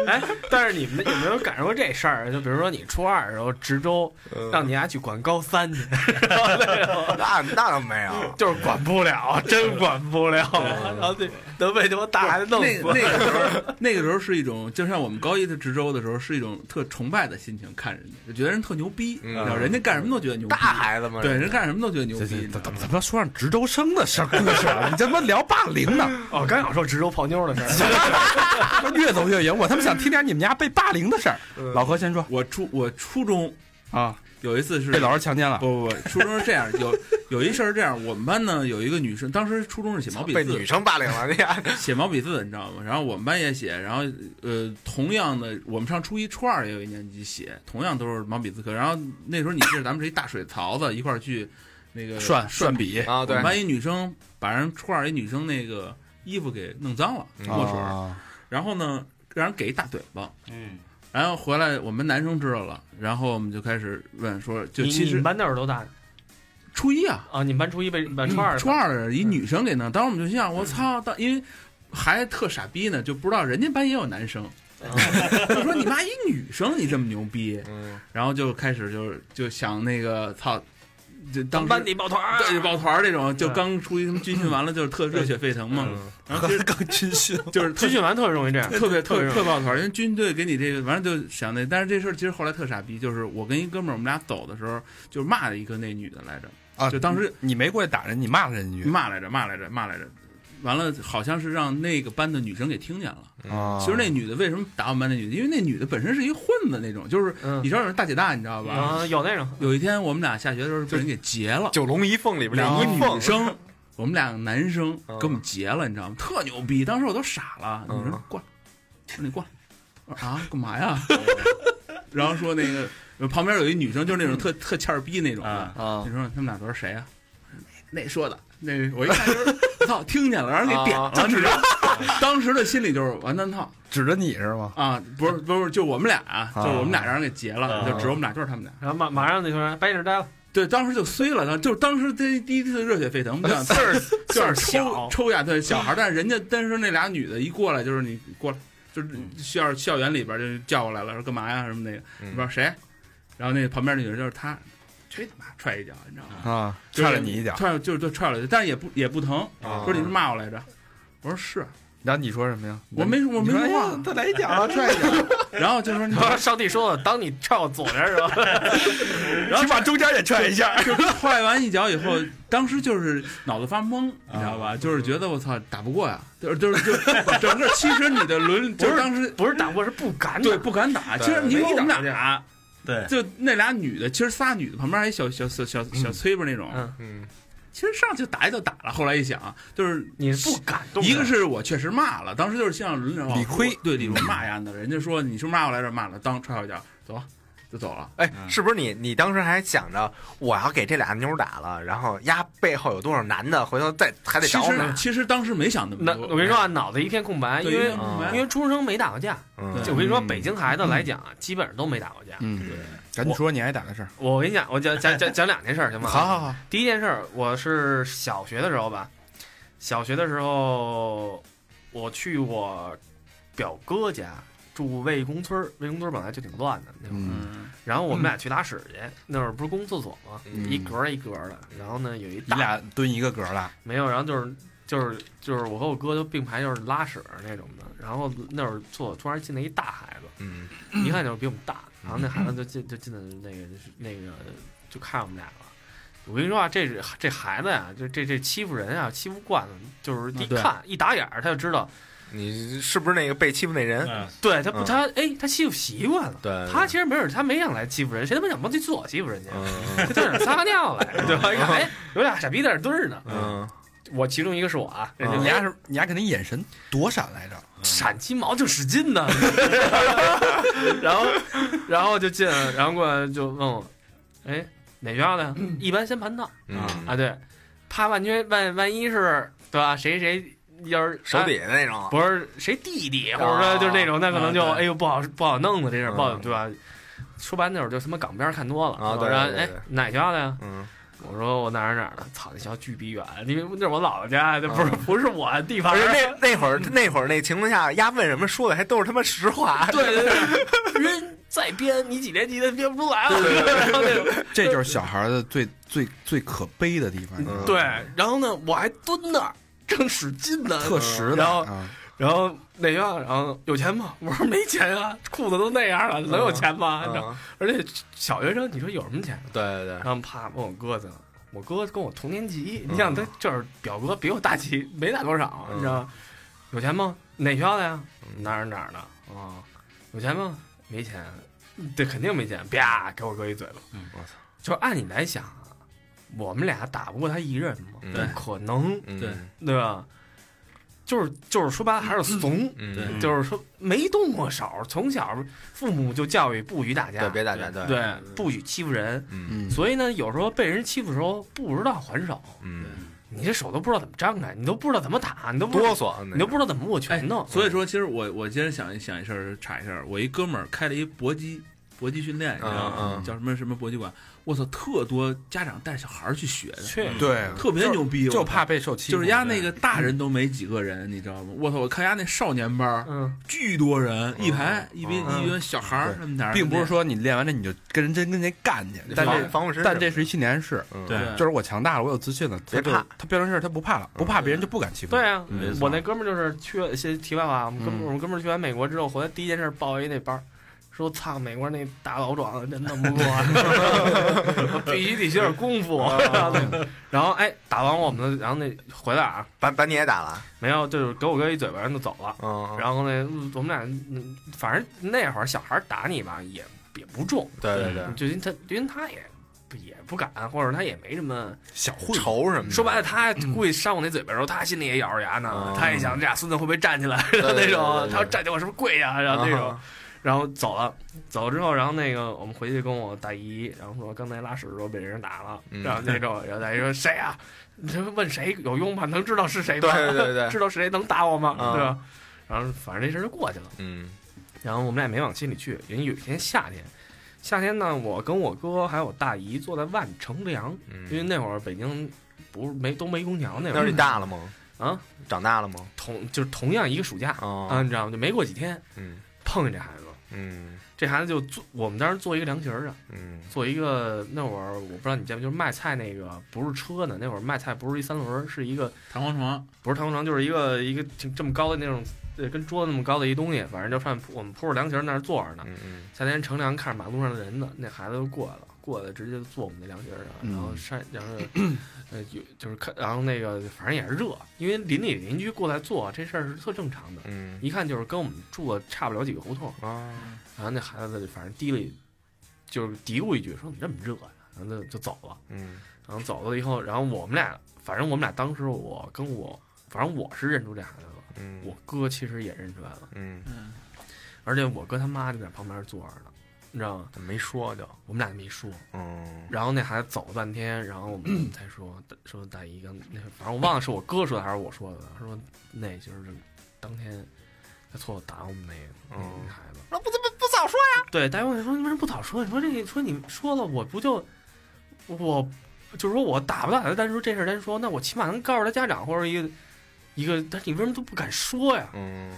哎，但是你们有没有感受过这事儿？就比如说你初二的时候值周，让你丫去管高三去，那那倒没有，就是管不了，真管不了，然后对能被他妈大孩子弄死。那那个时候，那个时候是一种，就像我们高一的值周的时候，是一种特崇拜的心情看人家，就觉得人特牛逼，嗯你知道，人家干什么都觉得牛逼大。孩子嘛，对，人干什么都觉得牛逼。怎么怎么说上值周生的事儿故事啊？你这妈聊霸凌呢？哦，刚想说值周泡妞的事儿，越走越远，我他妈想听点你们家被霸凌的事儿。老何先说我初我初中啊，有一次是被老师强奸了。不不不，初中是这样，有 有一事儿是这样，我们班呢有一个女生，当时初中是写毛笔字被女，生霸凌了，写毛笔字，你知道吗？然后我们班也写，然后呃，同样的，我们上初一、初二也有一年级写，同样都是毛笔字课。然后那时候你记得咱们是一大水槽子，一块儿去那个涮涮涮笔啊，对我们，班一女生把人初二一女生那个衣服给弄脏了，墨水，啊然后呢让人给一大嘴巴。嗯，然后回来，我们男生知道了，然后我们就开始问说，就其实你你们班那会儿多大初一啊，啊？你们班初一被班初二的。初二的人一女生给弄，当时我们就心想，我操，当因为还特傻逼呢，就不知道人家班也有男生，就说你妈一女生你这么牛逼，嗯。然后就开始就是就想那个操，就当班底抱团儿，对抱团儿这种，就刚出去什么军训完了，就是特热血沸腾嘛。嗯。然后其实刚军训，就是特军训完特别容易这样，特别特特别特抱团儿，因为军队给你这个，完了就想那，但是这事儿其实后来特傻逼，就是我跟一哥们儿，我们俩走的时候就骂了一个那女的来着，啊，就当时你没过去打人，你骂了人一句骂来着骂来着骂来着，完了好像是让那个班的女生给听见了。啊。其实那女的为什么打我们班那女的？因为那女的本身是一混子那种，就是嗯你知道有人大姐大，你知道吧？啊，有那种，有一天我们俩下学的时候被人给劫了，九龙一凤里边两个一凤女生，我们俩男生嗯给我们劫了，你知道吗？特牛逼，当时我都傻了。女生嗯过来，我说你过来，我说啊，干嘛呀？然后说那个旁边有一女生，就是那种特特欠儿逼那种的。啊啊你说他们俩都是谁啊？那说的，那个我一看就是，我操，听见了，让人给点了，你知道？当时的心里就是完蛋套指着你是吗？啊，不是不是，就我们俩，啊就是我们俩让人给劫了，啊就指我们俩就是他们俩。然后马马上那群人白纸呆了，对，当时就衰了，就是当时这第一次热血沸腾，就想事儿就是抽小，抽呀，对小孩儿，但是人家但是那俩女的一过来就是你过来，就是校校园里边就叫过来了，说干嘛呀什么那个，嗯不知道谁，然后那旁边那女的就是她，去他妈踹一脚，你知道吗？啊，踹了你一脚，踹就是就踹了，但是也不也不疼，啊说你是骂我来着，我说是，然后你说什么呀？我没我没说话，他来一脚啊，踹一脚，然后就说你 上帝说了，当你踹我左边是吧？然后把中间也踹一下。就踹完一脚以后，当时就是脑子发懵，你知道吧？就是觉得我操打不过呀，就是就是就整个其实你的轮就是当时不是打不过，是不敢对打。不敢打。对其实你说我们俩对，就那俩女的，其实仨女的旁边还一小小小小小崔吧那种，嗯，嗯其实上去打也就打了。后来一想，就是你是不敢动。一个是我确实骂了，当时就是像轮流理亏对李逵骂丫的，人家说你是不是骂我来着，骂了，当踹我一脚，走，就走了。哎，嗯是不是你？你当时还想着我要给这俩妞打了，然后丫背后有多少男的，回头再还得找我们。实其实当时没想那么那多。我跟你说啊，脑子一片空白，因为因为初中生没打过架。嗯就我跟你说，北京孩子来讲啊，基本上都没打过架。嗯，赶紧说你挨打的事儿。我跟你讲，我讲讲讲讲两件事儿行吗？好好好，第一件事儿，我是小学的时候吧，小学的时候，我去我表哥家住魏公村，魏公村本来就挺乱的那会儿，然后我们俩去拉屎去，那会儿不是公厕所吗？嗯一格儿一格儿的，然后呢有一你大俩蹲一个格了，没有，然后就是就是就是我和我哥就并排就是拉屎那种的，然后那会儿厕所突然进来一大孩子，嗯一看就是比我们大，然后那孩子就进就进的那个那个就看我们俩了。我跟你说啊，这是这孩子呀，就这这欺负人啊，欺负惯了，就是一看、一打眼儿他就知道，你是不是那个被欺负那人？嗯。对他不、嗯。他哎他欺负习惯了，对，他其实没准他没想来欺负人，谁他妈想帮去厕所欺负人家，嗯。他就想撒个尿来，对吧？一看哎。有俩傻逼在那蹲着呢，嗯。我其中一个是我啊，人家嗯你丫是你丫肯定眼神躲闪来着，闪鸡毛就使劲呢，然后然后就进来，然后过来就问我，哎，哪学校的？呀？一般先盘道。嗯。啊，对，怕万一万万一是对吧？谁谁要是手啊底下那种，不是谁弟弟，或者说就是那种，那可能就哎呦不好不好弄的这事儿，不对吧？说白了那会儿就他妈港片看多了啊对然后哎哪学校的呀？嗯我说我哪儿哪儿的，操，那学校巨逼远，因为那是我姥姥家，这不是不是我地方而。且那 那会儿那会儿那情况下，丫问什么说的还都是他妈实话。对对对，人再编你几年级的编不出来了，这就是小孩的最最最可悲的地方，嗯对，然后呢我还蹲那儿正使劲呢，特实的。然后啊然后那学校，然后有钱吗？我说没钱啊，裤子都那样了，能有钱吗？你知道嗯而且小学生，你说有什么钱？对对对然，后啪问我哥去了，我哥跟我同年级，你想他就是表哥，比我大几没大多少，嗯你知道吗？有钱吗？哪学校的呀？哪儿哪儿的啊？有钱吗？没钱，这肯定没钱，啪给我哥一嘴巴。嗯我操，就按你来想啊，我们俩打不过他一人吗？嗯。不可能，嗯。对。对吧？就是就是说白了还是怂，嗯。对。就是说没动过手，从小父母就教育不许打架，对，别打架，对。对，不许欺负人。所以呢，有时候被人欺负的时候不知道还手，嗯，你这手都不知道怎么张开，你都不知道怎么打，你都不哆嗦，你都不知道怎么握哎拳头。所以说，其实我我今天想一想一事儿，插一事儿，我一哥们儿开了一搏击，搏击训练，你知道吗？叫什么什么搏击馆？我操，特多家长带小孩儿去学的，去对，特别牛逼，就怕被受欺负，就是丫那个大人都没几个人，你知道吗？我操！我看家那少年班儿嗯，巨多人，一排一边嗯。一边小孩儿对。那么点儿，并不是说你练完这你就跟人真跟人干去，但这防护师但这是一心理暗示，嗯。对。就是我强大了，我有自信了，他别怕。他变成事儿他不怕了，不怕别人就不敢欺负。对啊嗯，我那哥们儿就是去，先题外话，我们哥们儿嗯。我们哥们儿去完美国之后回来第一件事报一那班儿，说操，美国那大老壮真弄不过，必须得学点功夫。然后哎，打完我们，然后那回来啊，把把你也打了，没有，就是给我哥一嘴巴，人就走了。嗯，然后呢，嗯我们俩，嗯反正那会儿小孩打你吧，也也不重，对对对，就因为他因为他也也不敢，或者他也没什么。小混混，仇什么的，说白了，他故意扇我那嘴巴的时候，他心里也咬着牙呢嗯。他也想这俩孙子会不会站起来，那种他要站起来我是不是跪呀？然后那种啊，然后走了，走了之后，然后那个我们回去跟我大姨，然后说刚才拉屎的时候被人打了，嗯然后那种，然后大姨说谁呀？你这问谁有用吗？能知道是谁吗？对对对对 知道谁能打我吗？啊对吧？然后反正这事儿就过去了。嗯然后我们俩也没往心里去，因为有一天夏天，夏天呢，我跟我哥还有我大姨坐在万乘凉，因为嗯，那会儿北京不是没都没空调那会儿你大了吗？啊，长大了吗？同就是同样一个暑假啊，啊，你知道吗？就没过几天嗯碰见这孩子，嗯。这孩子就做我们当时做一个凉席儿啊，嗯。做一个那会儿我不知道你见没，就是卖菜那个不是车呢，那会儿卖菜不是一三轮儿，是一个弹簧床，不是弹簧床，就是一个一个挺这么高的那种，呃，跟桌子那么高的一东西，反正就上我们铺着凉席儿那儿坐着呢。嗯嗯。夏天乘凉看着马路上的人呢，那孩子就过来了，过来直接坐我们那凉席上，嗯。然后晒，然后呃有就是看，然后那个反正也是热，因为邻里邻居过来坐这事儿是特正常的，嗯。一看就是跟我们住的差不了几个胡同。啊，然后那孩子反正嘀了，就是嘀咕一句说怎么这么热呀、然后就就走了。嗯。然后走了以后，然后我们俩，反正我们俩当时我跟我，反正我是认出这孩子了，嗯，我哥其实也认出来了，嗯。嗯，而且我哥他妈就在旁边坐着呢，你知道吗？怎么没说就我们俩没说。嗯然后那孩子走了半天，然后我们 才说说大姨刚那反正我忘了是我哥说的还是我说的，他说那就是当天他错打我们那个那孩子。那不怎么不早说呀？对，大姨问说你为什么不早说？你说这说你说了我不就我就是说我打不打他但是说这事儿单说，那我起码能告诉他家长或者一个一个，但是你为什么都不敢说呀？嗯，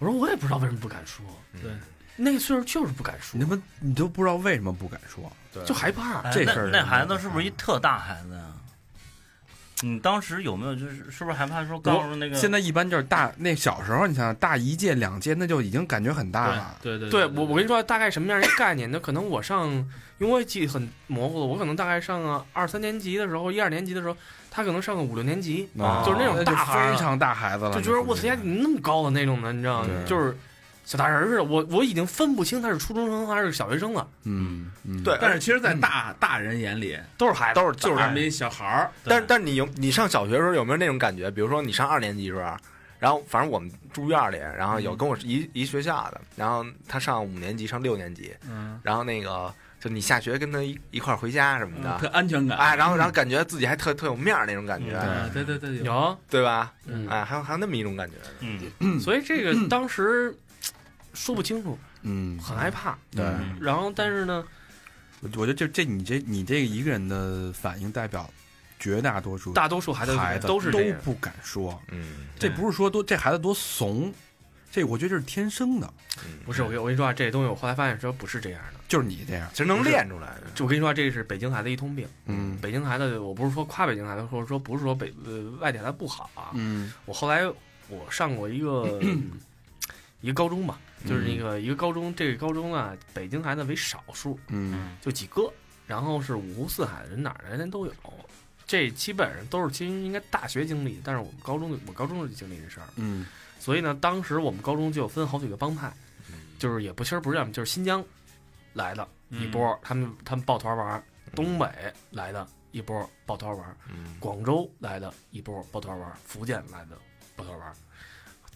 我说我也不知道为什么不敢说，对那个岁数就是不敢说你，他妈你都不知道为什么不敢说，对，就害怕。哎这事儿那那孩子是不是一特大孩子呀？你当时有没有就是是不是害怕说告诉那个？现在一般就是大那小时候，你想想大一届两届，那就已经感觉很大了。对对对我，我跟你说大概什么样一个概念？那可能我上，因为我也记得很模糊了，我可能大概上个二三年级的时候，一二年级的时候，他可能上个五六年级，啊就是那种就大非常大孩子了，就觉得我操操，你那么高的那种的，你知道吗？就是小大人似的。我我已经分不清他是初中生还是小学生了，嗯嗯，对，但是其实，在大大人眼里，都是孩子，都是就是大这么一小孩儿，但是但是你有你上小学的时候有没有那种感觉？比如说你上二年级时候，然后反正我们住院里，然后有跟我一一学校的，然后他上五年级上六年级，嗯，然后那个就你下学跟他一一块儿回家什么的特的，安全感，哎，然后然后感觉自己还特特有面儿那种感觉，嗯对对对对，有，对吧？嗯，哎，还有还有那么一种感觉，嗯，所以这个当时说不清楚，嗯，很害怕。对，嗯然后，但是呢，我我觉得就这你这你这一个人的反应代表绝大多数大多数孩子孩子都是都。不敢说，嗯，这不是说多这孩子多怂，这我觉得这是天生的，不是我跟我跟你说啊，这东西我后来发现说不是这样的。就是你这样，其实能练出来的，就我跟你说啊，这是北京孩子一通病。嗯。北京孩子，我不是说夸北京孩子，或者说不是说北呃外地孩子不好啊。嗯。我后来我上过一个 一个高中吧，就是那个一个高中，这个高中啊，北京孩子为少数，嗯就几个，然后是五湖四海人哪儿的人都有。这基本上都是其实应该大学经历，但是我们高中的我高中就经历这事儿，嗯所以呢，当时我们高中就分好几个帮派，就是也不其实不是这样，就是新疆来的一波，他们他们抱团玩儿，东北来的一波抱团玩广州来的一波抱团玩儿，福建来的抱团玩儿。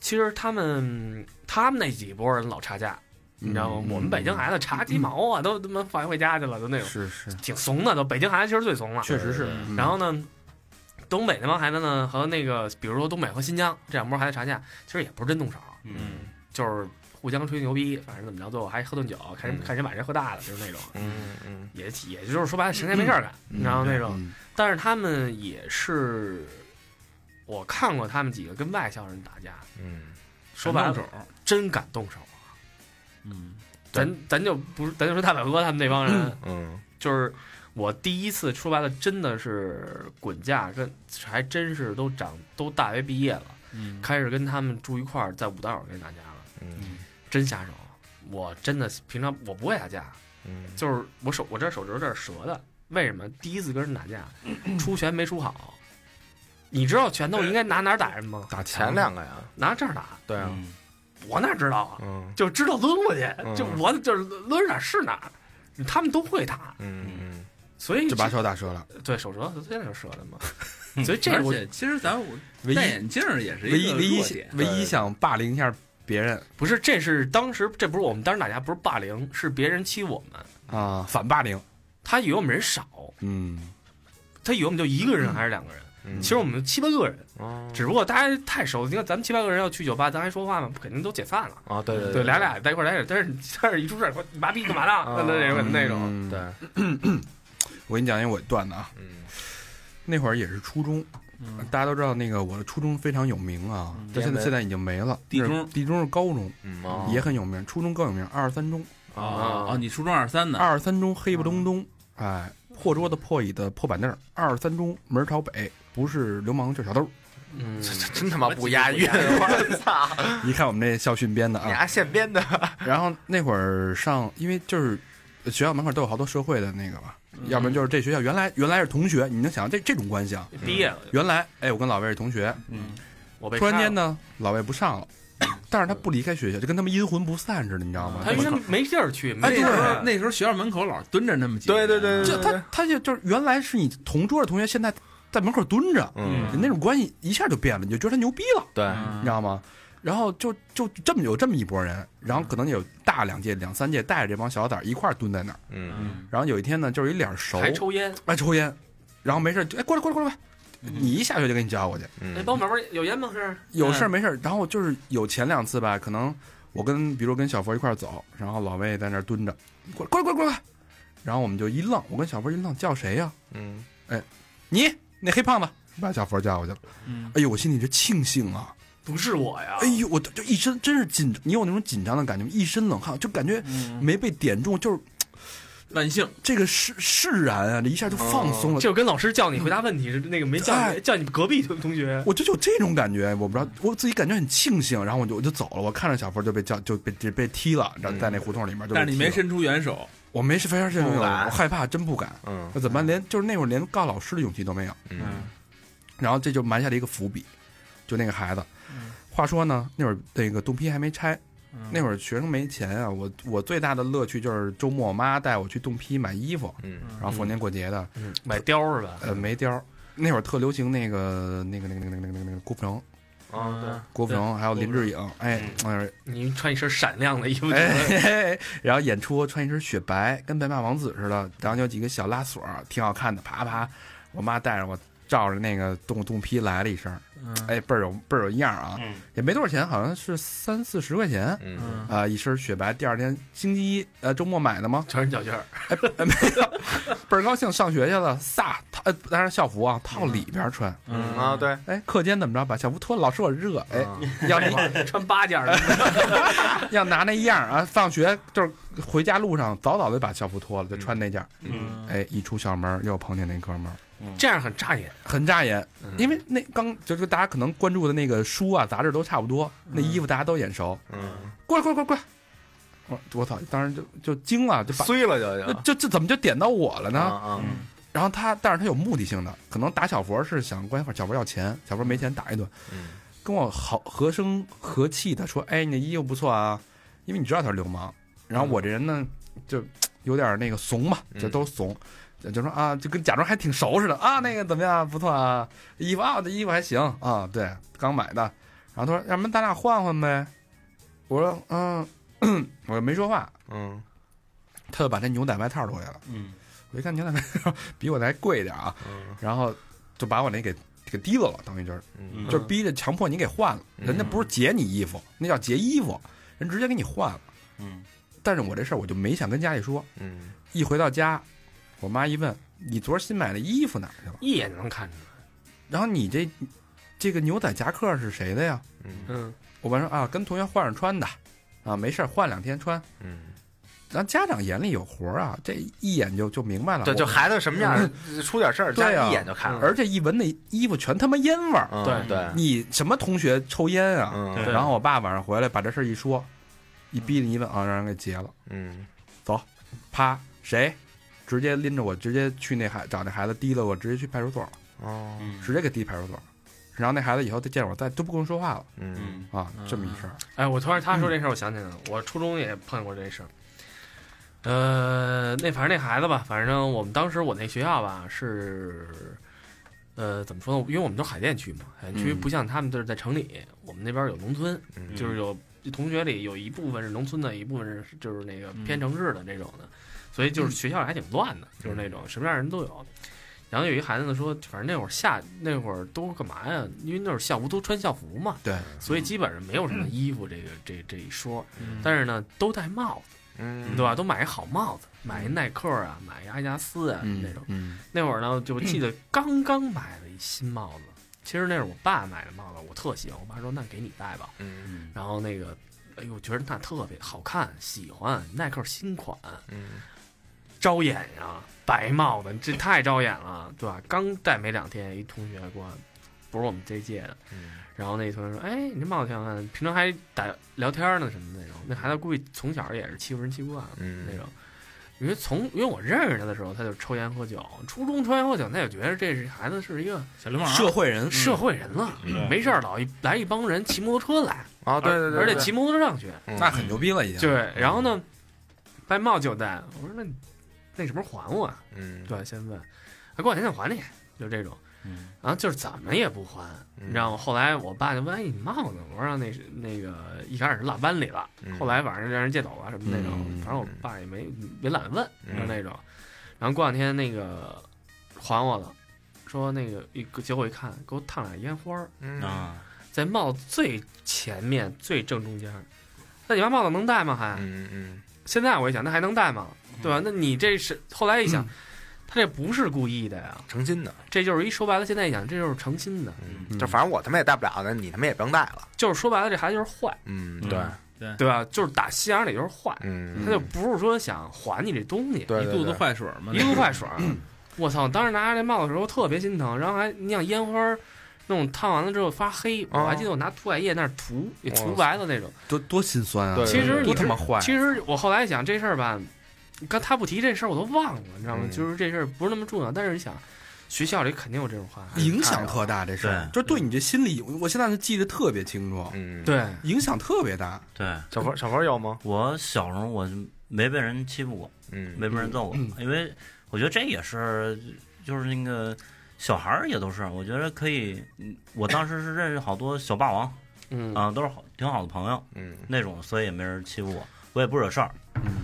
其实他们他们那几波人老差架，你知道吗？嗯我们北京孩子查鸡毛啊，都他妈放学回家去了，都那种。是是，挺怂的，都北京孩子其实最怂了。确实是。嗯。然后呢，东北那帮孩子呢和那个比如说东北和新疆这两波孩子查架，其实也不是真动手，嗯，就是互相吹牛逼，反正怎么着，最后还喝顿酒，看谁嗯。看谁把谁喝大了，就是那种，嗯嗯。也也就是说白了，闲着没事儿干，嗯然后那种，嗯但是他们也是，我看过他们几个跟外校人打架，嗯。说白了真敢动手啊。嗯，咱咱就不是，咱就说大表哥他们那帮人，嗯。就是我第一次说白了，真的是滚架，跟还真是都长都大学毕业了，嗯，开始跟他们住一块儿，在五道口跟人打架了，嗯。真下手。我真的平常我不会打架，嗯。就是我手我这手指头这是折的，为什么？第一次跟人打架，出拳没出好。你知道拳头应该拿哪儿打人吗？打前两个呀，拿这儿打，对啊，嗯我哪知道啊？嗯就知道抡过去，嗯就我就是抡哪是哪，他们都会打，嗯嗯所以就把手打折了。对手折现在就折的嘛。所以这我而且其实咱我戴眼镜也是唯一个一唯一，唯一想霸凌一下别人不是，这是当时这不是我们当时打架，不是霸凌，是别人欺我们。啊，反霸凌。他以为我们人少，嗯，他以为我们就一个人还是两个人，嗯，其实我们七八个人，哦只不过大家太熟。你看咱们七八个人要去酒吧，咱还说话吗？肯定都解散了。啊，对对对，俩俩在一块儿待着，但是 但是一出事儿，说你妈逼干嘛呢？那那种那种，嗯对，我给你讲一个我段子啊，嗯那会儿也是初中，嗯大家都知道那个我的初中非常有名啊，但现在现在已经没了。地中地中是高中，嗯哦也很有名，初中更有名，二十三中，啊啊，你初中二三的，二十三中黑不隆咚，哎，破桌子破椅子破板凳，二十三中门朝北，不是流氓就是小偷。嗯，真他妈不押韵，我操！一看我们这校训编的啊，你丫现编的，然后那会儿上，因为就是学校门口都有好多社会的那个嘛，要不然就是这学校原来原来是同学，你能想到这这种关系啊？毕业了，原来哎，我跟老魏是同学，嗯，我被突然间，呢，老魏不上了，但是他不离开学校，就跟他们阴魂不散似的，你知道吗？他因为他没地儿去，没那时地儿那时候学校门口老蹲着那么几个对人，对对就他他就就是原来是你同桌的同学，现在在门口蹲着，嗯那种关系一下就变了，你就觉得他牛逼了，对，嗯你知道吗？然后就就这么有这么一拨人，然后可能有大两届、两三届带着这帮小崽儿一块儿蹲在那儿。嗯嗯，然后有一天呢，就是一脸熟，还抽烟，爱抽烟，然后没事就哎过来过来过来，你一下学就给你叫过去，哎，嗯，帮我买包有烟吗？是有事儿没事儿。然后就是有前两次吧，可能我跟比如跟小佛一块儿走，然后老魏在那儿蹲着，过来过来过来过来，然后我们就一愣，我跟小佛一愣，叫谁呀、嗯哎你那黑胖子，把小佛叫过去了。嗯哎呦，我心里这庆幸啊！不是我呀？哎呦，我就一身真是紧，你有那种紧张的感觉，一身冷汗，就感觉嗯，没被点中，就是万幸，这个释释然啊，这一下就放松了。就跟老师叫你回答问题似的那个没叫你哎叫你隔壁同同学，我就有这种感觉，我不知道，我自己感觉很庆幸，然后我就我就走了。我看着小佛就被叫就被就被踢了，然后在那胡同里面就。但是你没伸出援手，我没事非常这种我害怕，真不敢。嗯那怎么办？连就是那会儿连告老师的勇气都没有，嗯然后这就埋下了一个伏笔，就那个孩子。话说呢，那会儿那个肚皮还没拆，那会儿学生没钱啊，我我最大的乐趣就是周末我妈带我去冻批买衣服，嗯然后逢年过节的，嗯买貂是吧？呃，没貂。那会儿特流行那个那个那个那个那个那个那个郭富城，啊对，郭富城还有林志颖，哎，哎你穿一身闪亮的衣服，哎，嘿嘿然后演出穿一身雪白，跟白马王子似的，然后有几个小拉锁，挺好看的，啪啪，我妈带着我照着那个冻冻批来了一声，嗯。哎，倍儿有倍儿有样啊，嗯。也没多少钱，好像是三四十块钱。啊、一身雪白，第二天星期一，呃，周末买的吗？全是脚尖儿，哎没有，倍儿高兴，上学去了，飒套，呃，当然校服啊，套里边穿。嗯啊对，哎，课间怎么着？把校服脱了，老师我热，哎，嗯要那穿八件的，要拿那样啊，放学就是回家路上早早的把校服脱了，就穿那件儿。嗯。哎，一出校门又碰见那哥们儿，这样很扎眼。很扎眼，嗯因为那刚就是大家可能关注的那个书啊、杂志都差不多，那衣服大家都眼熟。嗯，过来，过来，过来，我我操！当时就就惊了，就把碎了就那就这这怎么就点到我了呢？嗯然后他，但是他有目的性的，可能打小佛是想关小佛要钱，小佛没钱打一顿，嗯跟我好和声和气的说：“哎，你的衣服不错啊，因为你知道他是流氓。”然后我这人呢，就有点那个怂嘛，嗯就都怂，就就说啊，就跟假装还挺熟似的啊，那个怎么样？不错啊，衣服啊，我这衣服还行啊，对，刚买的。然后他说：“要不然咱俩换换呗。”我说：“嗯，我没说话。嗯”他就把这牛仔外套脱下了。嗯我一看牛仔外套比我的还贵一点啊，嗯然后就把我那给给提溜了，等于就是嗯就是逼着强迫你给换了。嗯人家不是劫你衣服，那叫劫衣服。人直接给你换了。嗯但是我这事儿我就没想跟家里说，嗯一回到家，我妈一问你昨儿新买的衣服哪儿去了？一眼就能看出来。然后你这这个牛仔夹克是谁的呀？嗯嗯，我爸说啊，跟同学换着穿的，啊，没事儿换两天穿。嗯，咱家长眼里有活儿啊，这一眼就就明白了。对，就孩子什么样儿，出点事儿，家对啊里一眼就看了。而且一闻那衣服全他妈烟味儿。嗯对对，你什么同学抽烟啊？嗯对然后我爸晚上回来把这事儿一说，一逼你一问啊，让人给结了。嗯走啪，谁？直接拎着我，直接去那孩找那孩子提了我，直接去派出所了，哦。嗯。直接给提派出所。然后那孩子以后再见我再都不跟我说话了。嗯。嗯。啊，这么一事儿。哎，我突然他说这事儿，我想起来了，我初中也碰见过这事儿。呃，那反正那孩子吧，反正我们当时我那学校吧是，呃，怎么说呢？因为我们都是海淀区嘛，海淀区嗯。不像他们就是在城里，我们那边有农村，嗯。就是有同学里有一部分是农村的，一部分是就是那个偏城市的这种的，所以就是学校还挺乱的，就是那种什么样的人都有。然后有一孩子呢说，反正那会儿夏那会儿都干嘛呀？因为那会儿校服都穿校服嘛，对，所以基本上没有什么衣服这个这这一说。嗯但是呢，都戴帽子，嗯对吧？都买一好帽子，买一耐克啊，买一阿迪达斯啊嗯那种。嗯那会儿呢，就记得 刚刚买了一新帽子，其实那是我爸买的帽子，我特喜欢。我爸说：“那给你戴吧。嗯嗯”然后那个，哎呦，我觉得那特别好看，喜欢耐克新款，嗯招眼呀，白帽子，这太招眼了，对吧？刚戴没两天，一同学给我，不是我们这届的，嗯。然后那同学说：“哎，你这帽子挺好看，平常还打聊天呢什么的那种。”那孩子估计从小也是欺负人欺负惯了嗯。那种。因为从因为我认识他的时候，他就抽烟喝酒，初中抽烟喝酒，那就觉得这是孩子是一个小流氓。社会人。社会人了，没事儿老一来一帮人骑摩托车来，啊，对对对，对而且骑摩托车上学，嗯。那很牛逼了已经。对，然后呢，白帽就戴，我说那那什么时候还我啊？嗯对，先问，还过两天再还你，就这种。嗯然后就是怎么也不还，嗯你知道吗？后来我爸就问：“哎，你帽子？”我说让那是那个一开始是落班里了，嗯后来晚上让人借走了什么那种，嗯反正我爸也没没懒得问，嗯就那种。然后过两天那个还我了，说那个一结果一看，给我烫俩烟花儿，嗯啊，在帽子最前面最正中间。那你把帽子能戴吗？还？嗯嗯现在我一想，那还能戴吗？对吧？那你这是后来一想，嗯他这不是故意的呀，诚心的，这就是一说白了，现在一想，这就是诚心的，嗯，就反正我他妈也戴不了的，你他妈也不用戴了，就是说白了，这孩子就是坏，嗯，对对，对吧？就是打心眼里就是坏，嗯，他就不是说想还你这东西，对一肚子，坏水嘛，一肚子坏水儿。我操！当时拿着这帽子的时候特别心疼，然后还你想烟花儿那种烫完了之后发黑，我还记得我拿涂改液那儿涂，给涂白的那种。多多心酸啊！其实你多他妈坏。其实我后来想这事儿吧，刚他不提这事儿我都忘了，你知道吗？嗯就是这事儿不是那么重要，但是你想，学校里肯定有这种话，影响特大，这事儿就对你这心理，我现在是记得特别清楚，嗯，，对，影响特别大。对小佛小佛有吗？我小时候我没被人欺负过，嗯，没被人揍过，嗯因为我觉得这也是就是那个小孩儿也都是，我觉得可以。嗯我当时是认识好多小霸王嗯啊，都是好挺好的朋友嗯那种，所以也没人欺负我，我也不惹事儿。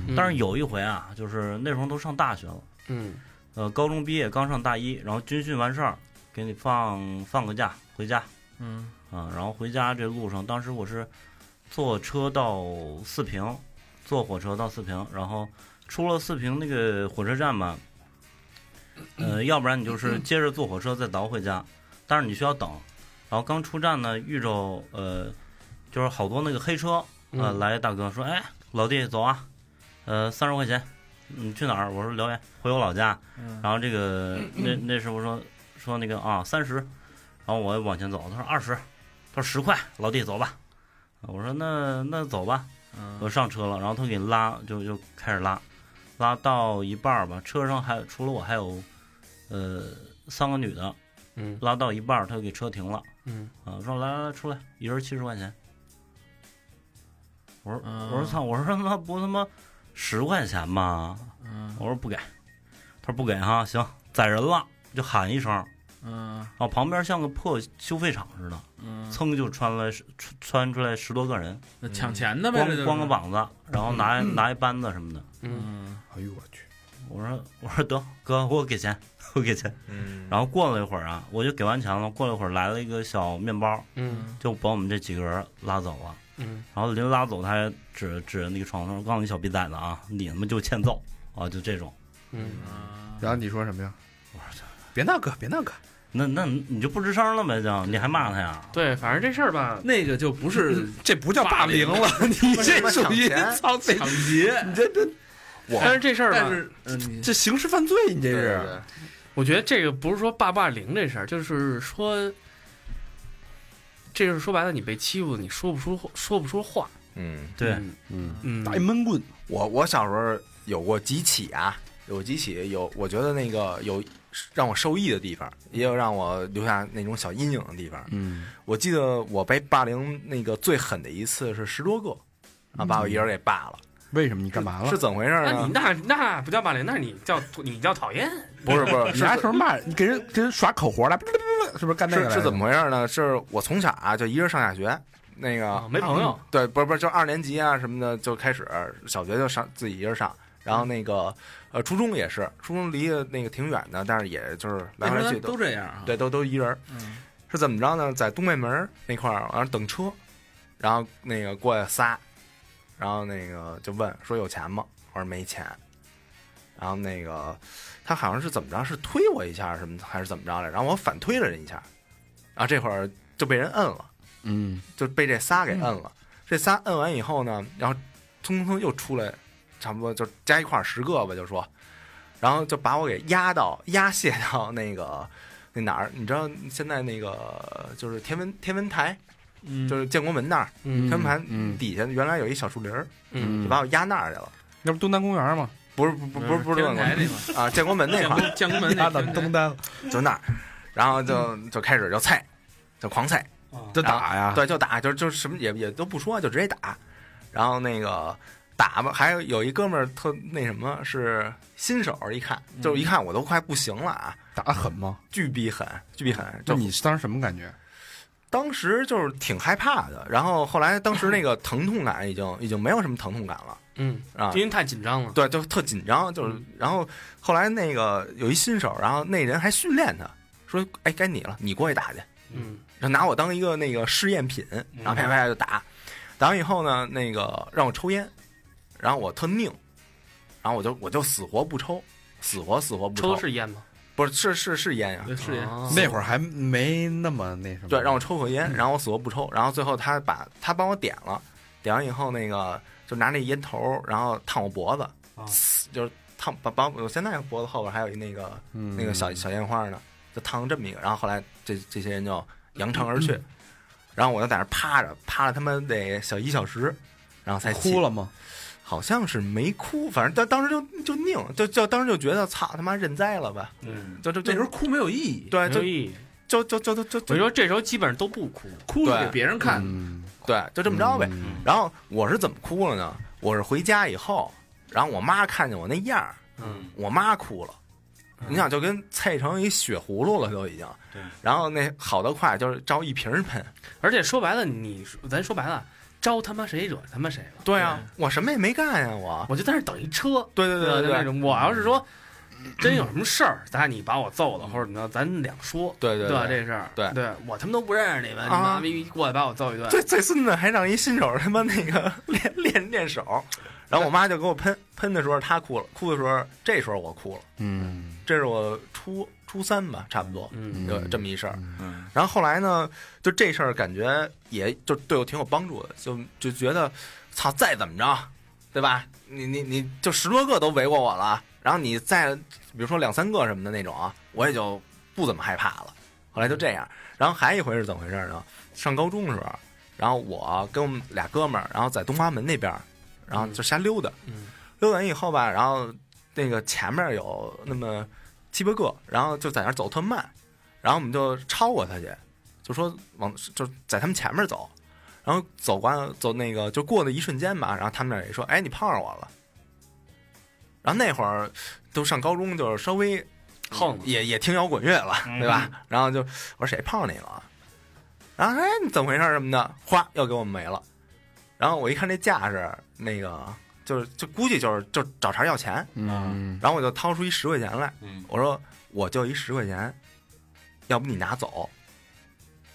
嗯但是有一回啊，就是那时候都上大学了，嗯呃，高中毕业刚上大一，然后军训完事儿，给你放放个假回家嗯啊，然后回家这路上，当时我是坐车到四平，坐火车到四平，然后出了四平那个火车站吧，呃，要不然你就是接着坐火车再倒回家，但是你需要等。然后刚出站呢，遇着呃，就是好多那个黑车，呃，嗯来大哥说，哎，老弟走啊，呃，三十块钱，你去哪儿？我说辽源，回我老家。嗯然后这个那那师傅说说那个啊三十，然后我往前走，他说二十，他说十块，老弟走吧。我说那那走吧，我嗯上车了，然后他给拉，就就开始拉，拉到一半儿吧，车上还除了我还有，呃三个女的，嗯拉到一半儿他就给车停了，嗯啊说来来来出来，一人七十块钱。我说嗯。我说操，我说他妈不他妈十块钱吗？嗯。我说不给，他说不给哈，行，宰人了，就喊一声，然嗯。后旁边像个破修废厂似的，嗯，噌就穿来十穿出来十多个人，那抢钱的呗，光光个膀子，然后拿拿一扳子什么的，嗯，嗯。哎呦我去！我说我说得哥，我给钱，我给钱。嗯，然后过了一会儿啊，我就给完钱了。过了一会儿来了一个小面包，嗯。就把我们这几个人拉走了。嗯。然后临拉走，他还指指着那个床上说：“我告诉你小逼崽子啊，你他妈就欠揍啊！”就这种。嗯，然后你说什么呀？我说别闹个，别闹个，那那你就不吱声了呗？就你还骂他呀？对，反正这事儿吧，那个就不是这不叫霸凌了，你这属于操抢劫，你这这。我但是这事儿吧这刑事犯罪，你这是。我觉得这个不是说霸霸凌这事儿，就是说，这就是说白了，你被欺负，你说不出说不出话。嗯，对，嗯嗯，嗯，打一闷棍，我我小时候有过几起啊，有几起有，我觉得那个有让我受益的地方，也有让我留下那种小阴影的地方。嗯，我记得我被霸凌那个最狠的一次是十多个，啊，把我一人给霸了，为什么你干嘛了是？怎么回事呢？那你那那不叫霸凌，那你叫你叫讨厌。不是不是 你是拿什么骂人？你给人给人耍口活来，是不是干那个来？是是怎么回事呢？是我从小啊就一人上下学，那个、啊没朋友对，不是不是，就二年级啊什么的就开始，小学就上自己一人上，然后那个呃初中也是，初中离那个挺远的，但是也就是来回来去都都这样啊。对，都都一人儿。嗯，是怎么着呢？在东北门儿那块儿往那等车，然后那个过来仨，然后那个就问说有钱吗？我说没钱。然后那个他好像是怎么着，是推我一下什么还是怎么着来？然后我反推了人一下，然后这会儿就被人摁了，嗯，就被这仨给摁了。这仨摁完以后呢，然后匆匆又出来，差不多就加一块儿十个吧，就说，然后就把我给压到压卸到那个那哪儿？你知道现在那个就是天文天文台，嗯就是建国门那儿，嗯天文台嗯底下原来有一小树林儿，嗯就把我压那儿去了。那不东单公园吗？不是不不不是不是天文台那块啊，建国门那块 建国门那天文台单就那儿，然后就就开始就菜，就狂菜。就打呀，对，就打，就就什么也也都不说，就直接打。然后那个打吧，还有有一哥们儿特那什么，是新手，一看就一看我都快不行了啊，打狠吗？巨逼狠，巨逼狠。就就你当时什么感觉？当时就是挺害怕的，然后后来当时那个疼痛感已经已经没有什么疼痛感了嗯，啊因。为太紧张了。对，就特紧张，就是，然后后来那个有一新手，然后那人还训练他，说，哎，该你了，你过去打去，嗯然后拿我当一个那个试验品，然后啪啪啪就打，打完以后呢，那个让我抽烟，然后我特拧，然后我就我就死活不抽，死活死活不抽抽，的是烟吗？不是是是是烟呀、对是烟，啊那会儿还没那么那什么。对，让我抽口烟，然后我死活不抽，然后最后他把他帮我点了，点完以后那个就拿那烟头，然后烫我脖子，啊。就是烫把把我现在脖子后边还有一那个嗯。那个小小烟花呢，就烫这么一个，然后后来这这些人就扬长而去，然后我就在那儿趴着，趴了他妈得小一小时，然后才起哭了，吗？好像是没哭，反正当当时就就拧，就就当时就觉得操他妈认栽了吧，嗯，就就就这时候哭没有意义，对就没有意义。就就就就就就我说，这时候基本上都不哭。哭是给别人看。嗯，对，就这么着呗。嗯然后我是怎么哭了呢？我是回家以后，然后我妈看见我那样儿，嗯，我妈哭了。你想，就跟菜成一血葫芦了，都已经。对。然后那好得快，就是照一瓶儿喷。而且说白了，你咱说白了，招他妈谁惹他妈谁了？对啊，我什么也没干呀，我。我就在那等一车。对对对对那种。我要是说真有什么事儿，咱俩你把我揍了或者怎么着，咱两说。对对吧？对。这事儿，对对我他妈都不认识你们，你啊妈逼过来把我揍一顿。最最孙子还让一新手他妈那个 练练练手，然后我妈就给我喷喷的时候，她哭了，哭的时候，这时候我哭了。嗯，这是我初初三吧，差不多，嗯就这么一事儿。嗯，然后后来呢，就这事儿感觉也就对我挺有帮助的，就就觉得，操，再怎么着，对吧？你你你就十多个都围过我了，然后你再比如说两三个什么的那种啊，我也就不怎么害怕了。后来就这样，然后还一回是怎么回事呢？上高中的时候，然后我跟我们俩哥们儿，然后在东华门那边儿，然后就瞎溜达，嗯溜完以后吧，然后那个前面有那么七八个，然后就在那儿走特慢，然后我们就超过他去，就说往就在他们前面走，然后走完走那个就过的一瞬间吧，然后他们那也说，哎，你碰上我了。然后那会儿都上高中，就是稍微横也也听摇滚乐了，对吧？然后就我说谁碰上你了？然后说哎你怎么回事什么的，哗又给我们没了。然后我一看这架势，那个就是就估计就是就找茬要钱，嗯，然后我就掏出一十块钱来，嗯我说我就一十块钱，要不你拿走，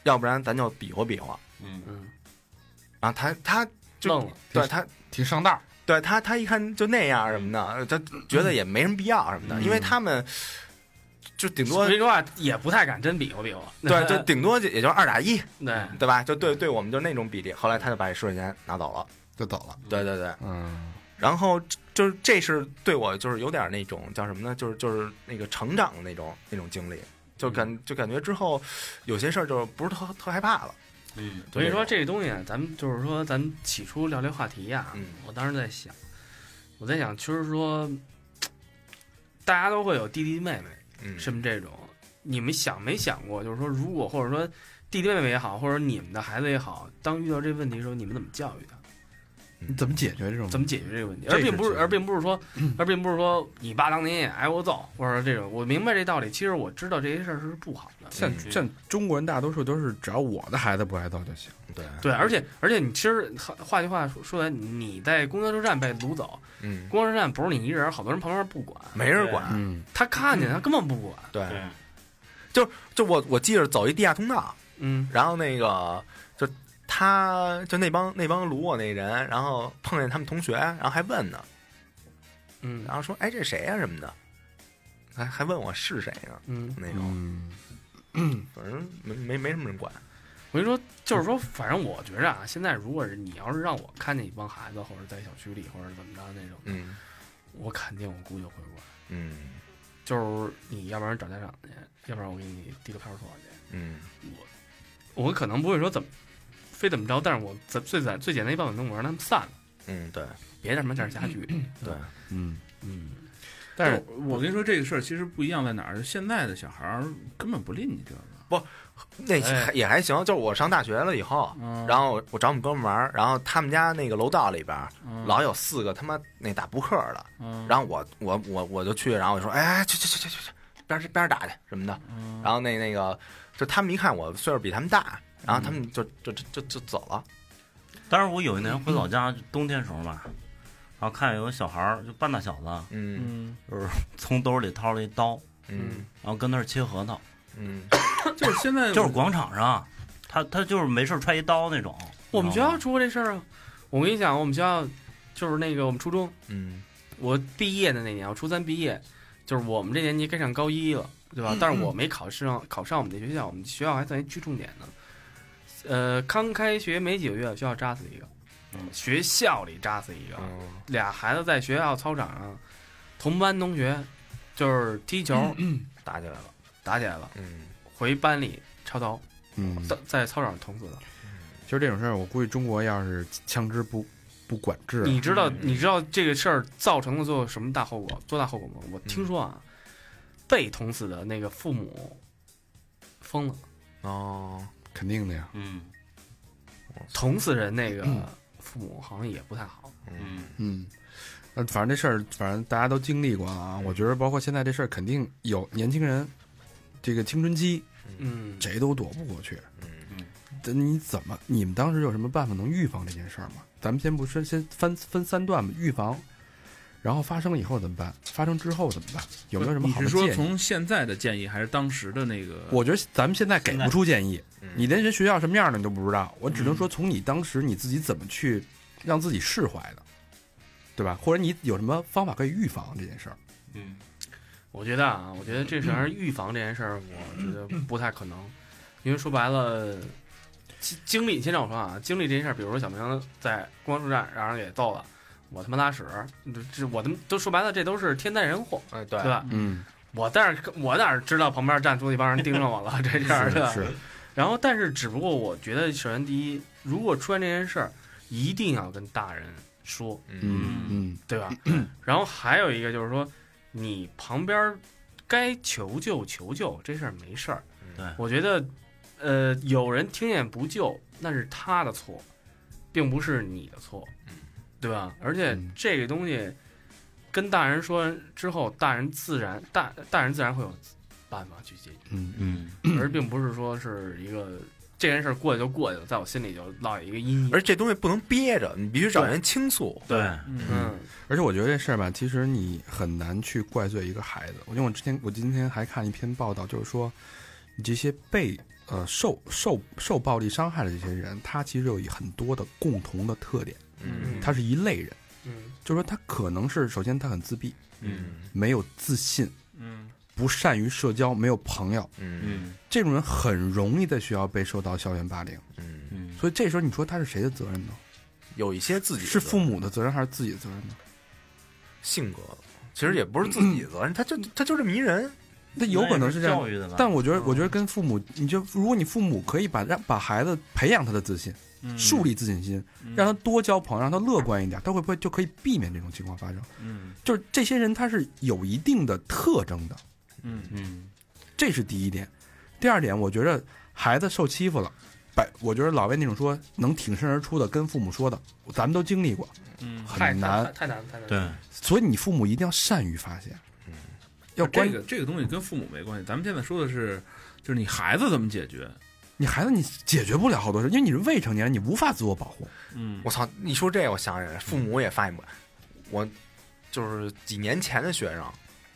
要不然咱就比划比划。嗯嗯，然后他他就愣了，对他挺上道。对他他一看就那样什么的，他觉得也没什么必要什么的，嗯。因为他们就顶多说实话也不太敢真比划比划。对，就 顶多也就二打一，对，对吧？就对对我们就那种比例。后来他就把这十块钱拿走了。就走了。对对对，嗯，然后就是这是对我就是有点那种叫什么呢？就是就是那个成长的那种那种经历，就感就感觉之后有些事儿就不是特特害怕了。嗯所以说这个东西啊，咱们就是说，咱们起初聊这话题呀、嗯我当时在想，我在想，其实说，大家都会有弟弟妹妹，什么这种，你们想没想过，就是说，如果或者说弟弟妹妹也好，或者你们的孩子也好，当遇到这问题的时候，你们怎么教育他？你怎么解决这种？怎么解决这个问题？而并不是，而并不是说，而并不是说你爸当年也挨过揍，或者说这种，我明白这道理。其实我知道这些事儿是不好的。像嗯像中国人大多数都是只要我的孩子不挨揍就行。对，对，而且而且你其实话话句话说说来，你在公交车站被掳走，嗯，公交车站不是你一人，好多人旁边不管，没人管。嗯，他看见他根本不管。对，就，就我我记着走一地下通道，嗯然后那个就他就那帮那帮掳我那人，然后碰见他们同学，然后还问呢，嗯。然后说哎这谁呀、什么的，还还问我是谁呢？嗯，那种，嗯，反正没没没什么人管。我跟你说，就是说，反正我觉着啊，现在如果是你要是让我看见一帮孩子，或者在小区里，或者怎么着那种，嗯。我肯定我估计会管。嗯。就是你要不然找家长去，要不然我给你递个派出所去。嗯。我我可能不会说怎么非怎么着，但是我最最简最简单一办法能我让他们散了，嗯，对别他妈这儿瞎聚。对，嗯，嗯，但是我跟你说，这个事儿其实不一样在哪儿？现在的小孩儿根本不吝你这个。那哎还也还行。就是我上大学了以后，嗯然后我找我们哥们儿玩儿，然后他们家那个楼道里边老有四个他妈那打扑克的，嗯然后我我我我就去，然后我就说，哎，去去去去去去，边儿边儿打去什么的。嗯然后那那个，就他们一看我岁数比他们大，然后他们就就就就就走了。但是我有一年回老家，冬天时候吧，然后看有个小孩儿，就半大小子，嗯就是，从兜里掏了一刀，嗯然后跟那儿切核桃，嗯 就是现在就是广场上，他他就是没事儿揣一刀那种。我们学校出过这事儿啊。我跟你讲，我们学校就是那个我们初中，嗯我毕业的那年，我初三毕业，就是我们这年级该上高一了，对吧？但是我没考上考上我们那学校，我们学校还算一区重点呢。呃，刚开学没几个月，学校扎死一个，嗯。学校里扎死一个，嗯俩孩子在学校操场上，同班同学就是踢球、打起来了。打起来了，嗯。回班里抄刀，嗯，在在操场上捅死的。其实这种事儿，我估计中国要是枪支不不管制，你知道嗯。你知道这个事儿造成了最后什么大后果？多大后果吗？我听说啊，被捅死的那个父母疯了，哦，肯定的呀。嗯捅死人那个父母好像也不太好。嗯嗯，那反正这事儿，反正大家都经历过啊。我觉得，包括现在这事儿，肯定有年轻人，这个青春期嗯，谁都躲不过去。嗯这你怎么？你们当时有什么办法能预防这件事儿吗？咱们先不说，先分分三段吧。预防，然后发生以后怎么办？发生之后怎么办？有没有什么你是说好的建议？从现在的建议，还是当时的那个？我觉得咱们现在给不出建议，嗯你连这学校什么样的你都不知道。我只能说，从你当时你自己怎么去让自己释怀的，对吧？或者你有什么方法可以预防这件事儿？嗯我觉得啊，我觉得这事儿预防这件事儿，我觉得不太可能，因为说白了，经经历，先让我说啊，经历这件事儿，比如说小明在公交车站让人给揍了，我他妈拉屎，这这我他妈都说白了，这都是天灾人祸，哎对对吧？嗯，我但是我哪知道旁边站出一帮人盯着我了，这样的。是 然后，但是只不过我觉得，首先第一，如果出现这件事儿，一定要跟大人说，嗯嗯对吧？然后还有一个就是说，你旁边该求救求救，这事儿没事儿。对我觉得，呃，有人听见不救，那是他的错，并不是你的错，对吧？而且嗯这个东西跟大人说完之后，大人自然大大人自然会有办法去解决。嗯嗯而并不是说是一个这件事儿过去就过去了，在我心里就落下一个阴影。而这东西不能憋着，你必须找人倾诉。对，嗯，而且我觉得这事儿吧，其实你很难去怪罪一个孩子。因为我之前我今天还看一篇报道，就是说，你这些被呃受受受暴力伤害的这些人，他其实有很多的共同的特点，嗯。他是一类人，嗯。就是说他可能是首先他很自闭，嗯。没有自信，嗯。不善于社交，没有朋友，嗯。嗯这种人很容易在学校被受到校园霸凌。嗯，嗯，所以这时候你说他是谁的责任呢？有一些自己是父母的责任还是自己的责任呢？性格，其实也不是自己的责任，他就他就这迷人。他有可能是这样。教，育的吧？但我觉得，嗯我觉得跟父母，你就如果你父母可以把让把孩子培养他的自信，嗯树立自信心，让他多交朋友，让他乐观一点，他会不会就可以避免这种情况发生？嗯就是这些人他是有一定的特征的，嗯嗯这是第一点。第二点，我觉得孩子受欺负了，百，我觉得老魏那种说能挺身而出的跟父母说的，咱们都经历过，嗯，太很难。太太难太难。对，所以你父母一定要善于发现，嗯要关这个这个东西跟父母没关系，咱们现在说的是，就是你孩子怎么解决。你孩子你解决不了好多事，因为你是未成年人，你无法自我保护。嗯我操！你说这，我想起来，父母也发现不了。我就是几年前的学生，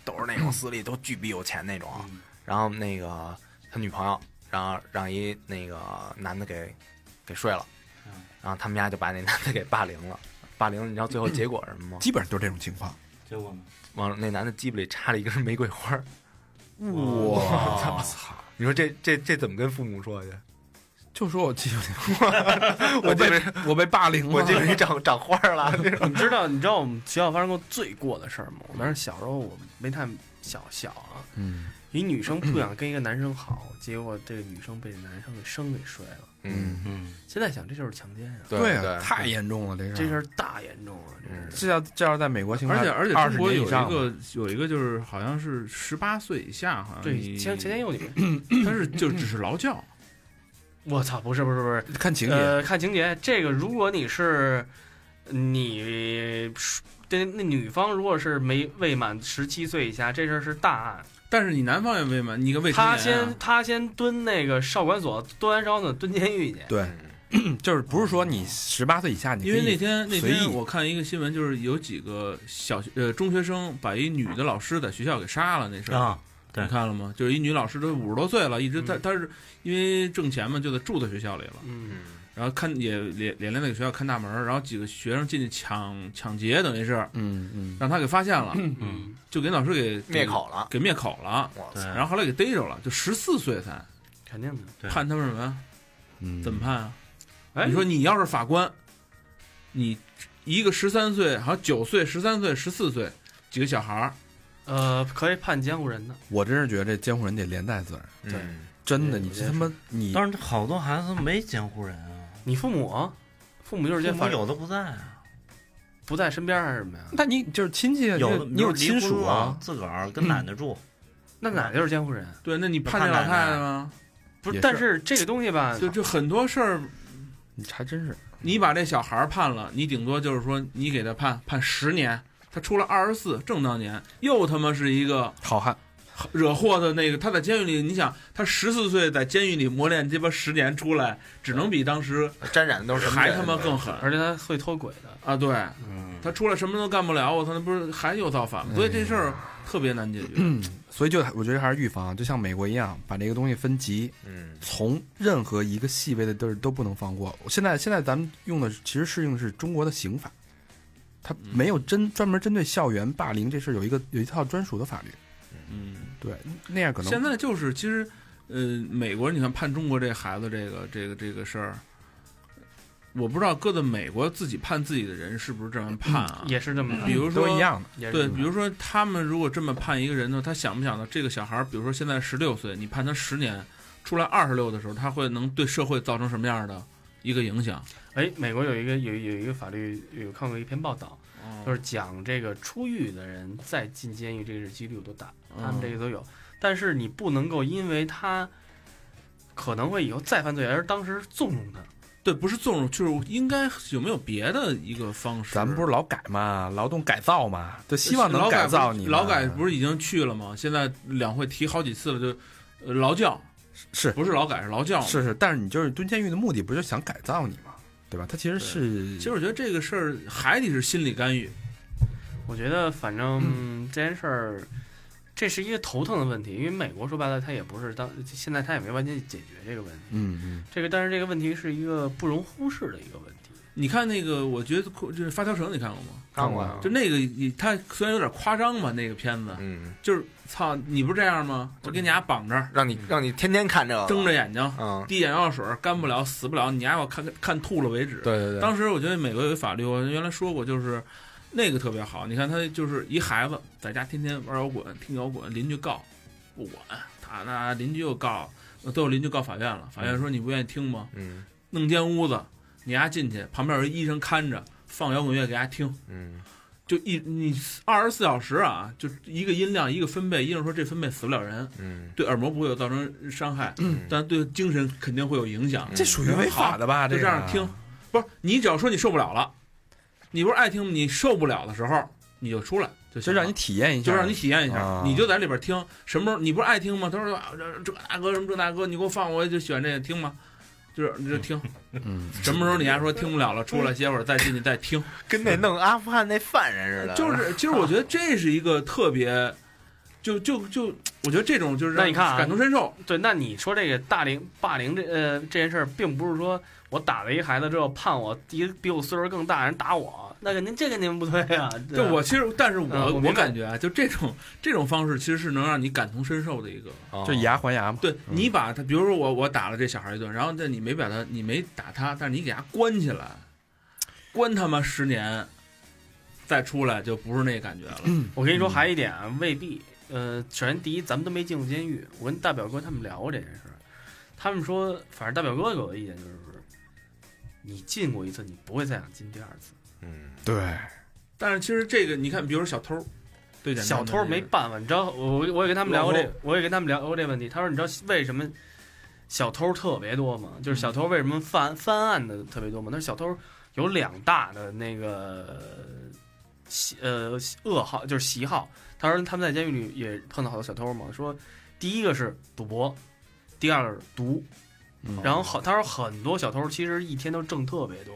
都是那种私立都巨逼有钱那种。然后那个他女朋友，然后让一那个男的给给睡了，然后他们家就把那男的给霸凌了。霸凌，你知道最后结果是什么吗？基本上都是这种情况。结果呢？往那男的鸡巴里插了一根玫瑰花儿。我操！你说这这这怎么跟父母说去？就说我欺负你，我被我被霸凌了。我这边长长花儿了。你知道你知道我们学校发生过最过的事儿吗？我当时小时候我没太小小啊，嗯一女生不想跟一个男生好，结果这个女生被男生给生给摔了。嗯，嗯，现在想这就是强奸啊，对啊，太严重了，这事儿这事儿大严重了，这是。这要这要是在美国情况，而且而且二十中国有一年以上个有一个就是好像是十八岁以下，好像对，你前前年有女，但是就只是劳教，我操，不是不是不是，看情节，呃，看情节，这个如果你是你对那女方如果是没未满十七岁以下，这事儿是大案。但是你男方也未满，你个未成他年啊、先他先蹲那个少管所，蹲完少管所蹲监狱去。对，就是不是说你十八岁以下，你因为那天那天我看一个新闻，就是有几个小学呃中学生把一女的老师在学校给杀了那事儿，啊，你看了吗？就是一女老师都五十多岁了，一直她嗯。她是因为挣钱嘛，就得住在学校里了，嗯，然后看也连连连那个学校看大门，然后几个学生进去抢抢劫，等于是嗯嗯，让他给发现了，嗯，就给老师给灭口了。给灭口了，我操！然后后来给逮着了，就十四岁才肯定的。对判他们什么呀？嗯怎么判啊？哎，你说你要是法官，你一个十三岁，好像九岁、十三岁、十四岁几个小孩儿，呃，可以判监护人的。我真是觉得这监护人得连带责任，对嗯真的，你他妈你但是好多孩子没监护人啊，你父母啊，父母就是这有的不在啊，不在身边还是什么呀？那你就是亲戚啊，有的你有亲属啊，，自个儿跟奶奶住，那奶奶就是监护人？对，那你判那老太太吗？不是，但是这个东西吧，就就很多事儿，你还真是你把这小孩儿判了，你顶多就是说你给他判判十年，他出了二十四正当年，又他妈是一个好汉，惹祸的那个，他在监狱里，你想他十四岁在监狱里磨练鸡巴十年出来，只能比当时沾染的都是还他妈更狠而且他会脱轨的。啊！对嗯，他出来什么都干不了，我操，那不是还又造反吗？所以这事儿特别难解决。嗯 所以就我觉得还是预防，就像美国一样，把这个东西分级，嗯从任何一个细微的地儿都不能放过。现在现在咱们用的其实适用的是中国的刑法，它没有针专门针对校园霸凌这事儿有一个有一套专属的法律。嗯，对，那样可能现在就是其实，呃，美国你看判中国这孩子这个这个这个事儿，我不知道搁在美国自己判自己的人是不是这样判啊？也是这么，比如说都一样的。对，比如说他们如果这么判一个人呢，他想不想到这个小孩儿，比如说现在十六岁，你判他十年，出来二十六的时候，他会能对社会造成什么样的一个影响？哎，美国有一个有有一个法律有看过一篇报道，就是讲这个出狱的人再进监狱这个几率有多大，他们这个都有。但是你不能够因为他可能会以后再犯罪而当时纵容他。对，不是纵容，就是应该有没有别的一个方式？咱们不是劳改嘛，劳动改造嘛，就希望能劳改改造你嘛。劳改不是已经去了吗？现在两会提好几次了，就呃劳教，是不是劳改是劳教。是是，但是你就是蹲监狱的目的不就是想改造你吗？对吧？他其实是，其实我觉得这个事儿还得是心理干预。我觉得反正这件事儿，这是一个头疼的问题，因为美国说白了，他也不是当现在他也没完全解决这个问题。嗯嗯，这个但是这个问题是一个不容忽视的一个问题。你看那个，我觉得就是发条绳，你看过吗？看过啊就那个，他虽然有点夸张吧，那个片子嗯，就是操，你不是这样吗？就给你俩绑着，让你让你天天看这个，睁着眼睛，嗯，滴眼药水，干不了，死不了，你还要看看吐了为止。对对对，当时我觉得美国有一法律，我原来说过，就是那个特别好。你看他就是一孩子在家天天玩摇滚、听摇滚，邻居告不管他，那邻居又告，都有邻居告法院了。法院说你不愿意听吗？嗯弄间屋子，你丫进去，旁边有一医生看着，放摇滚乐给丫听，嗯就一你二十四小时啊，就一个音量一个分贝，医生说这分贝死不了人，嗯对耳膜不会有造成伤害，嗯但对精神肯定会有影响。这属于违法的吧？就这样听，不是你只要说你受不了了，你不是爱听吗？你受不了的时候你就出来就行了就让你体验一下，就让你体验一下，啊你就在里边听。什么时候你不是爱听吗？他说啊这这大哥什么这大哥，你给我放，我就喜欢这个听吗？就是你就听，嗯，什么时候你还说听不了了，出来歇会儿再进去再听，跟那弄阿富汗那犯人似的，就是其实我觉得这是一个特别，就就就我觉得这种就是那你看啊感同身受，对，那你说这个大龄霸凌这呃这件事儿，并不是说我打了一孩子之后判我一个比我岁数更大人打我，那肯定这肯定不对啊。对吧对我其实，但是我、我感觉啊，就这种这种方式，其实是能让你感同身受的一个。哦就以牙还牙嘛。对嗯你把他，比如说我我打了这小孩一顿，然后这你没把他，你没打他，但是你给他关起来，关他妈十年，再出来就不是那感觉了。我跟你说，还有一点啊，未必。呃，首先第一，咱们都没进过监狱。我跟大表哥他们聊过这件事儿，他们说，反正大表哥给我的意见就是，你进过一次，你不会再想进第二次。嗯对，但是其实这个你看，比如说小偷，对的小偷没办法，你知道，我我也跟他们聊过这，我也跟他们聊过这问题。他说，你知道为什么小偷特别多吗？就是小偷为什么犯犯案的特别多吗？他说小偷有两大的那个喜呃噩耗，就是喜好。他说他们在监狱里也碰到好多小偷嘛，说第一个是赌博，第二个是毒，嗯然后好，他说很多小偷其实一天都挣特别多，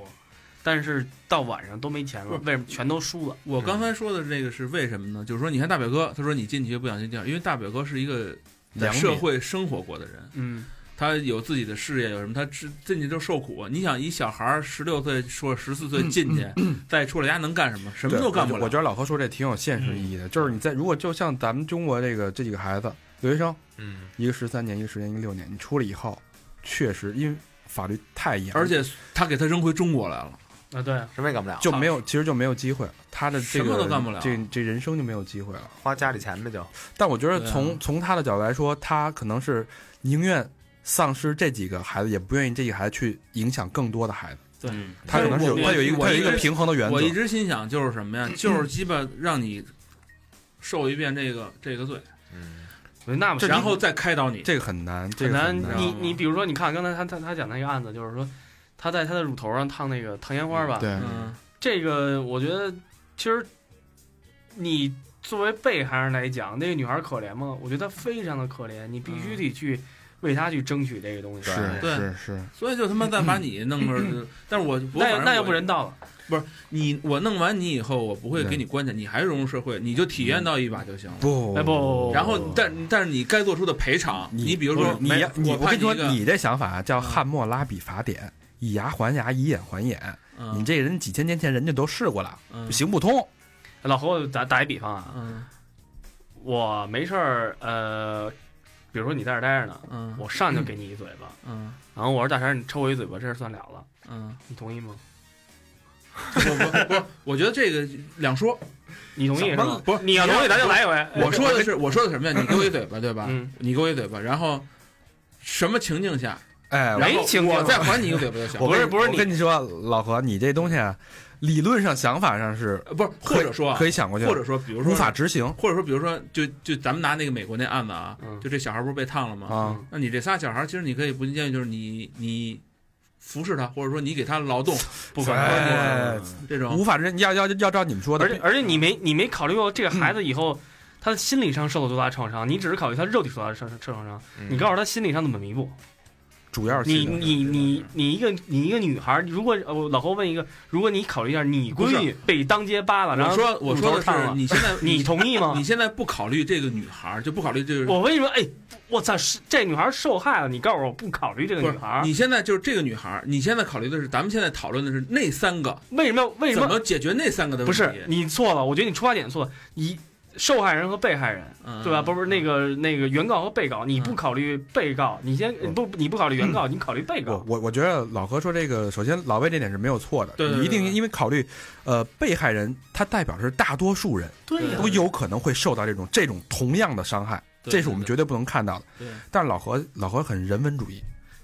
但是到晚上都没钱了，为什么全都输了？我刚才说的这个是为什么呢？就是说，你看大表哥，他说你进去不想进去，因为大表哥是一个在社会生活过的人，嗯，他有自己的事业，有什么他进进去就受苦。你想，一小孩儿十六岁或者十四岁进去，再出来，家能干什么？什么都干不了。我觉得老何说这挺有现实意义的，就是你在如果就像咱们中国这个这几个孩子，留学生，嗯一个十三年，一个十年，一个六年，你出来以后，确实因为法律太严，而且他给他扔回中国来了。啊对，什么也干不了，就没有，其实就没有机会了，他的这个什么都干不了这这人生就没有机会了。花家里钱呗就，但我觉得从、从他的角度来说，他可能是宁愿丧失这几个孩子，也不愿意这几个孩子去影响更多的孩子。对嗯他可能是我他有一个他有一个平衡的原则。我一直心想就是什么呀？就是鸡巴让你受一遍这个这个罪，嗯那然后再开导你。这个很难，很难。你你比如说，你看刚才他他他讲那个案子，就是说他在他的乳头上烫那个烫烟花吧，对，嗯，这个我觉得其实你作为被害人来讲，那个女孩可怜吗？我觉得她非常的可怜，你必须得去为她去争取这个东西。是对。是是，所以就他妈再把你弄个，但是我那那又不人道了。不是你我弄完你以后，我不会给你关起来，你还融入社会，你就体验到一把就行了。不。哎不。然后，但但是你该做出的赔偿，你你比如说你你我我跟你说，你这想法叫汉谟拉比法典，以牙还牙，以眼还眼。嗯你这人几千年前人家都试过了，嗯行不通。老侯，我打打一比方啊，嗯我没事儿，呃，比如说你在这儿待着呢，嗯我上去就给你一嘴巴，嗯然后我说大神，你抽我一嘴巴，这事算了了，嗯，你同意吗？不不不，我觉得这个两说。你同意是怎么吗？不是你要同意，咱就来一回。我说的是我说的什么呀？你给我一嘴巴，对吧？嗯你给我一嘴巴，然后什么情境下，哎，没情境我再还你一个嘴巴就行。我跟不是不是你我跟你说，老何，你这东西啊，理论上想法上是呃不是，或者说啊可以想过去，或者说，比如说无法执行或者说，比如说，就就咱们拿那个美国那案子啊，嗯就这小孩不是被烫了吗？啊。那你这仨小孩，其实你可以不建议，就是你你服侍他，或者说你给他劳动，不可哎能。这种无法执行，要要要照你们说的而且，而且你没你没考虑过这个孩子以后他的心理上受了多大创伤，你只是考虑他肉体受到的创创伤，嗯你告诉他心理上怎么弥补。主要是你你你你一个你一个女孩，如果呃我老侯问一个，如果你考虑一下，你闺女被当街扒了，然后我说我说的是，你现在 你同意吗你？现在不考虑这个女孩，就不考虑这个。我为什么？哎，我操，是这女孩受害了，你告诉我我不考虑这个女孩，你现在就是这个女孩，你现在考虑的是，咱们现在讨论的是那三个为什么要为什么怎么解决那三个的问题？不是你错了？我觉得你出发点错了。一受害人和被害人，嗯对吧？不是那个那个原告和被告，你不嗯考虑被告，你先不。你不考虑原告，你考虑被告。我我觉得老何说这个，首先老魏这点是没有错的，你一定因为考虑，呃，被害人他代表是大多数人对都有可能会受到这种这种同样的伤害，这是我们绝对不能看到的。对。但是老何老何很人文主义，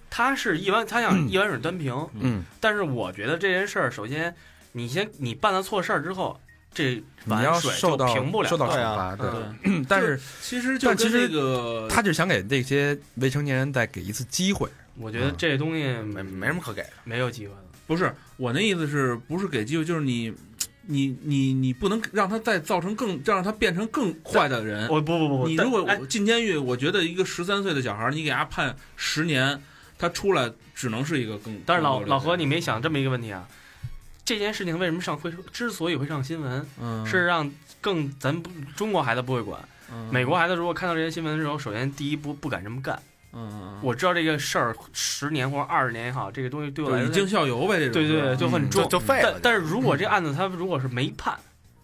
他是一碗，他想一碗水端平。嗯，但是我觉得这件事儿，首先你先你办了错事儿之后，这你要碗水就受到平不了。受到惩罚，对。对，但是其实就其实这个他就想给这些未成年人再给一次机会，我觉得这东西没没什么可给的。没有机会了。不是我那意思是不是给机会，就是你。你你你不能让他再造成更让他变成更坏的人。我不不不不，你如果哎进监狱，我觉得一个十三岁的小孩儿，你给他判十年，他出来只能是一个更。但是老老何，你没想这么一个问题啊？这件事情为什么上会之所以会上新闻，嗯是让更咱不中国孩子不会管，嗯美国孩子如果看到这些新闻的时候，首先第一不不敢这么干。嗯，我知道这个事儿十年或者二十年也好，这个东西对我来说就以儆效尤呗，这种对对对就很嗯重就就废了但。但是如果这案子他如果是没判，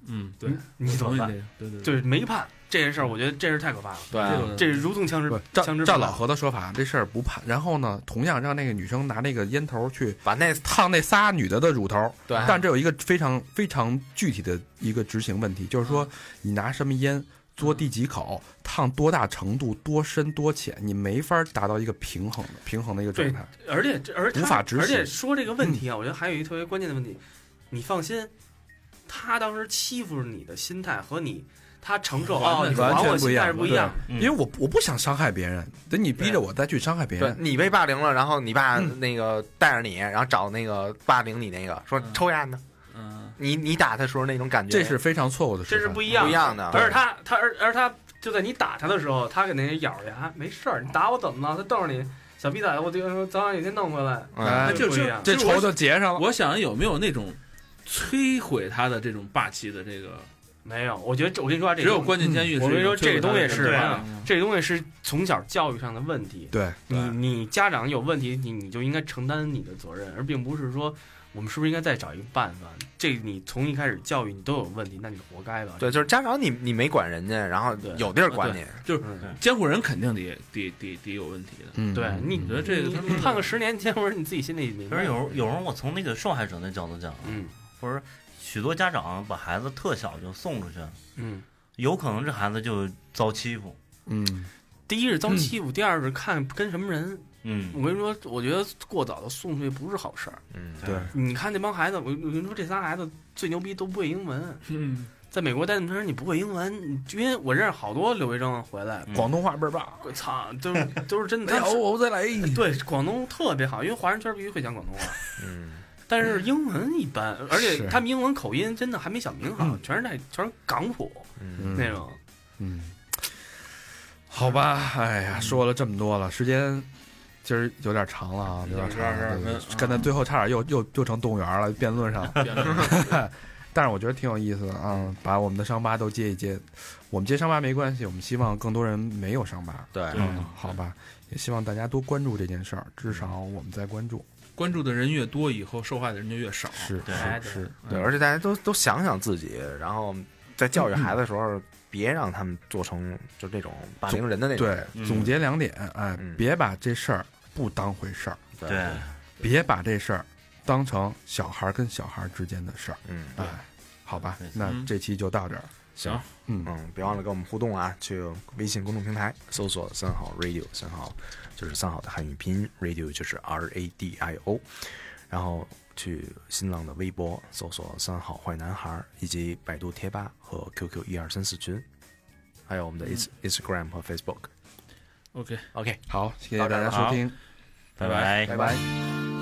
嗯，对，你怎么办？对对对，就是没判这件事儿，我觉得这是太可怕了。对啊这如同枪支不，照枪支照老何的说法，这事儿不判。然后呢，同样让那个女生拿那个烟头去把那烫那仨女的的乳头，对但这有一个非常非常具体的一个执行问题，就是说你拿什么烟嘬第几口，烫多大程度、多深多浅，你没法达到一个平衡的平衡的一个状态。而且这而他无法执行而且说这个问题啊，我觉得还有一个特别关键的问题，你放心，他当时欺负你的心态和你他承受哦，你完还我心态全不一样是不一样。因为我我不想伤害别人，等你逼着我再去伤害别人，对你被霸凌了，然后你爸嗯。那个带着你，然后找那个霸凌你那个说嗯。抽烟呢，嗯，你你打他时候那种感觉，这是非常错误的。这是不一样不一样的。而且他他而而他就在你打他的时候，他给那咬着牙，没事儿，你打我怎么了？他瞪着你，小逼崽子，我就早晚有一天弄回来。哎嗯，就是这仇就结上了。我想有没有那种摧毁他的这种霸气的这个，没有，我觉得这我跟你说啊，这只有关进监狱是一种我跟你说这个东西是这个东西是从小教育上的问题。对，你你家长有问题，你你就应该承担你的责任，而并不是说我们是不是应该再找一个办法？这你从一开始教育你都有问题，那你活该吧？对，就是家长你你没管人家，然后对有地儿管你，就是嗯监护人肯定得得得得有问题的。嗯，对你我觉得这个判个十年监护人，你自己心里明白。可是有有时候我从那个受害者那角度讲，嗯或者许多家长把孩子特小就送出去，嗯，有可能这孩子就遭欺负。嗯，第一是遭欺负，第二是看跟什么人。嗯，我跟你说，我觉得过早的送出去不是好事儿。嗯，对，你看那帮孩子，我我跟你说，这仨孩子最牛逼都不会英文，嗯，在美国待那么长时间，你不会英文，你因为我认识好多留学生回来，嗯广东话倍儿棒。我操，都是都是真的。哎呦，我再来一。对广东特别好，因为华人圈必须会讲广东话，嗯，但是英文一般，而且他们英文口音真的还没想明好，嗯。全是在全是港普嗯。那种。嗯，好吧，哎呀，说了这么多了，时间今儿有点长了啊，有点长22分了啊，刚才最后差点又又又成动物园了，辩论上。变成 但是我觉得挺有意思的啊，把我们的伤疤都揭一揭。我们揭伤疤没关系，我们希望更多人没有伤疤。对，嗯，好吧，也希望大家多关注这件事儿，至少我们在关注。关注的人越多，以后受害的人就越少。是对是是，对，而且大家都都想想自己，然后在教育孩子的时候，别让他们做成就这种霸凌人的那种对。，嗯总结两点，哎嗯，别把这事儿不当回事儿，对，别把这事儿当成小孩儿跟小孩儿之间的事儿。嗯哎，好吧，那嗯这期就到这儿。行，嗯，嗯，别忘了跟我们互动啊！去微信公众平台搜索“三好 radio”，三好就是三好的汉语拼音，radio 就是 R A D I O，然后去新浪的微博搜索“三好坏男孩”，以及百度贴吧和 QQ 一二三四群，还有我们的 ins Instagram 和 Facebook。OK，OK，好，谢谢大家收听，拜拜。拜拜。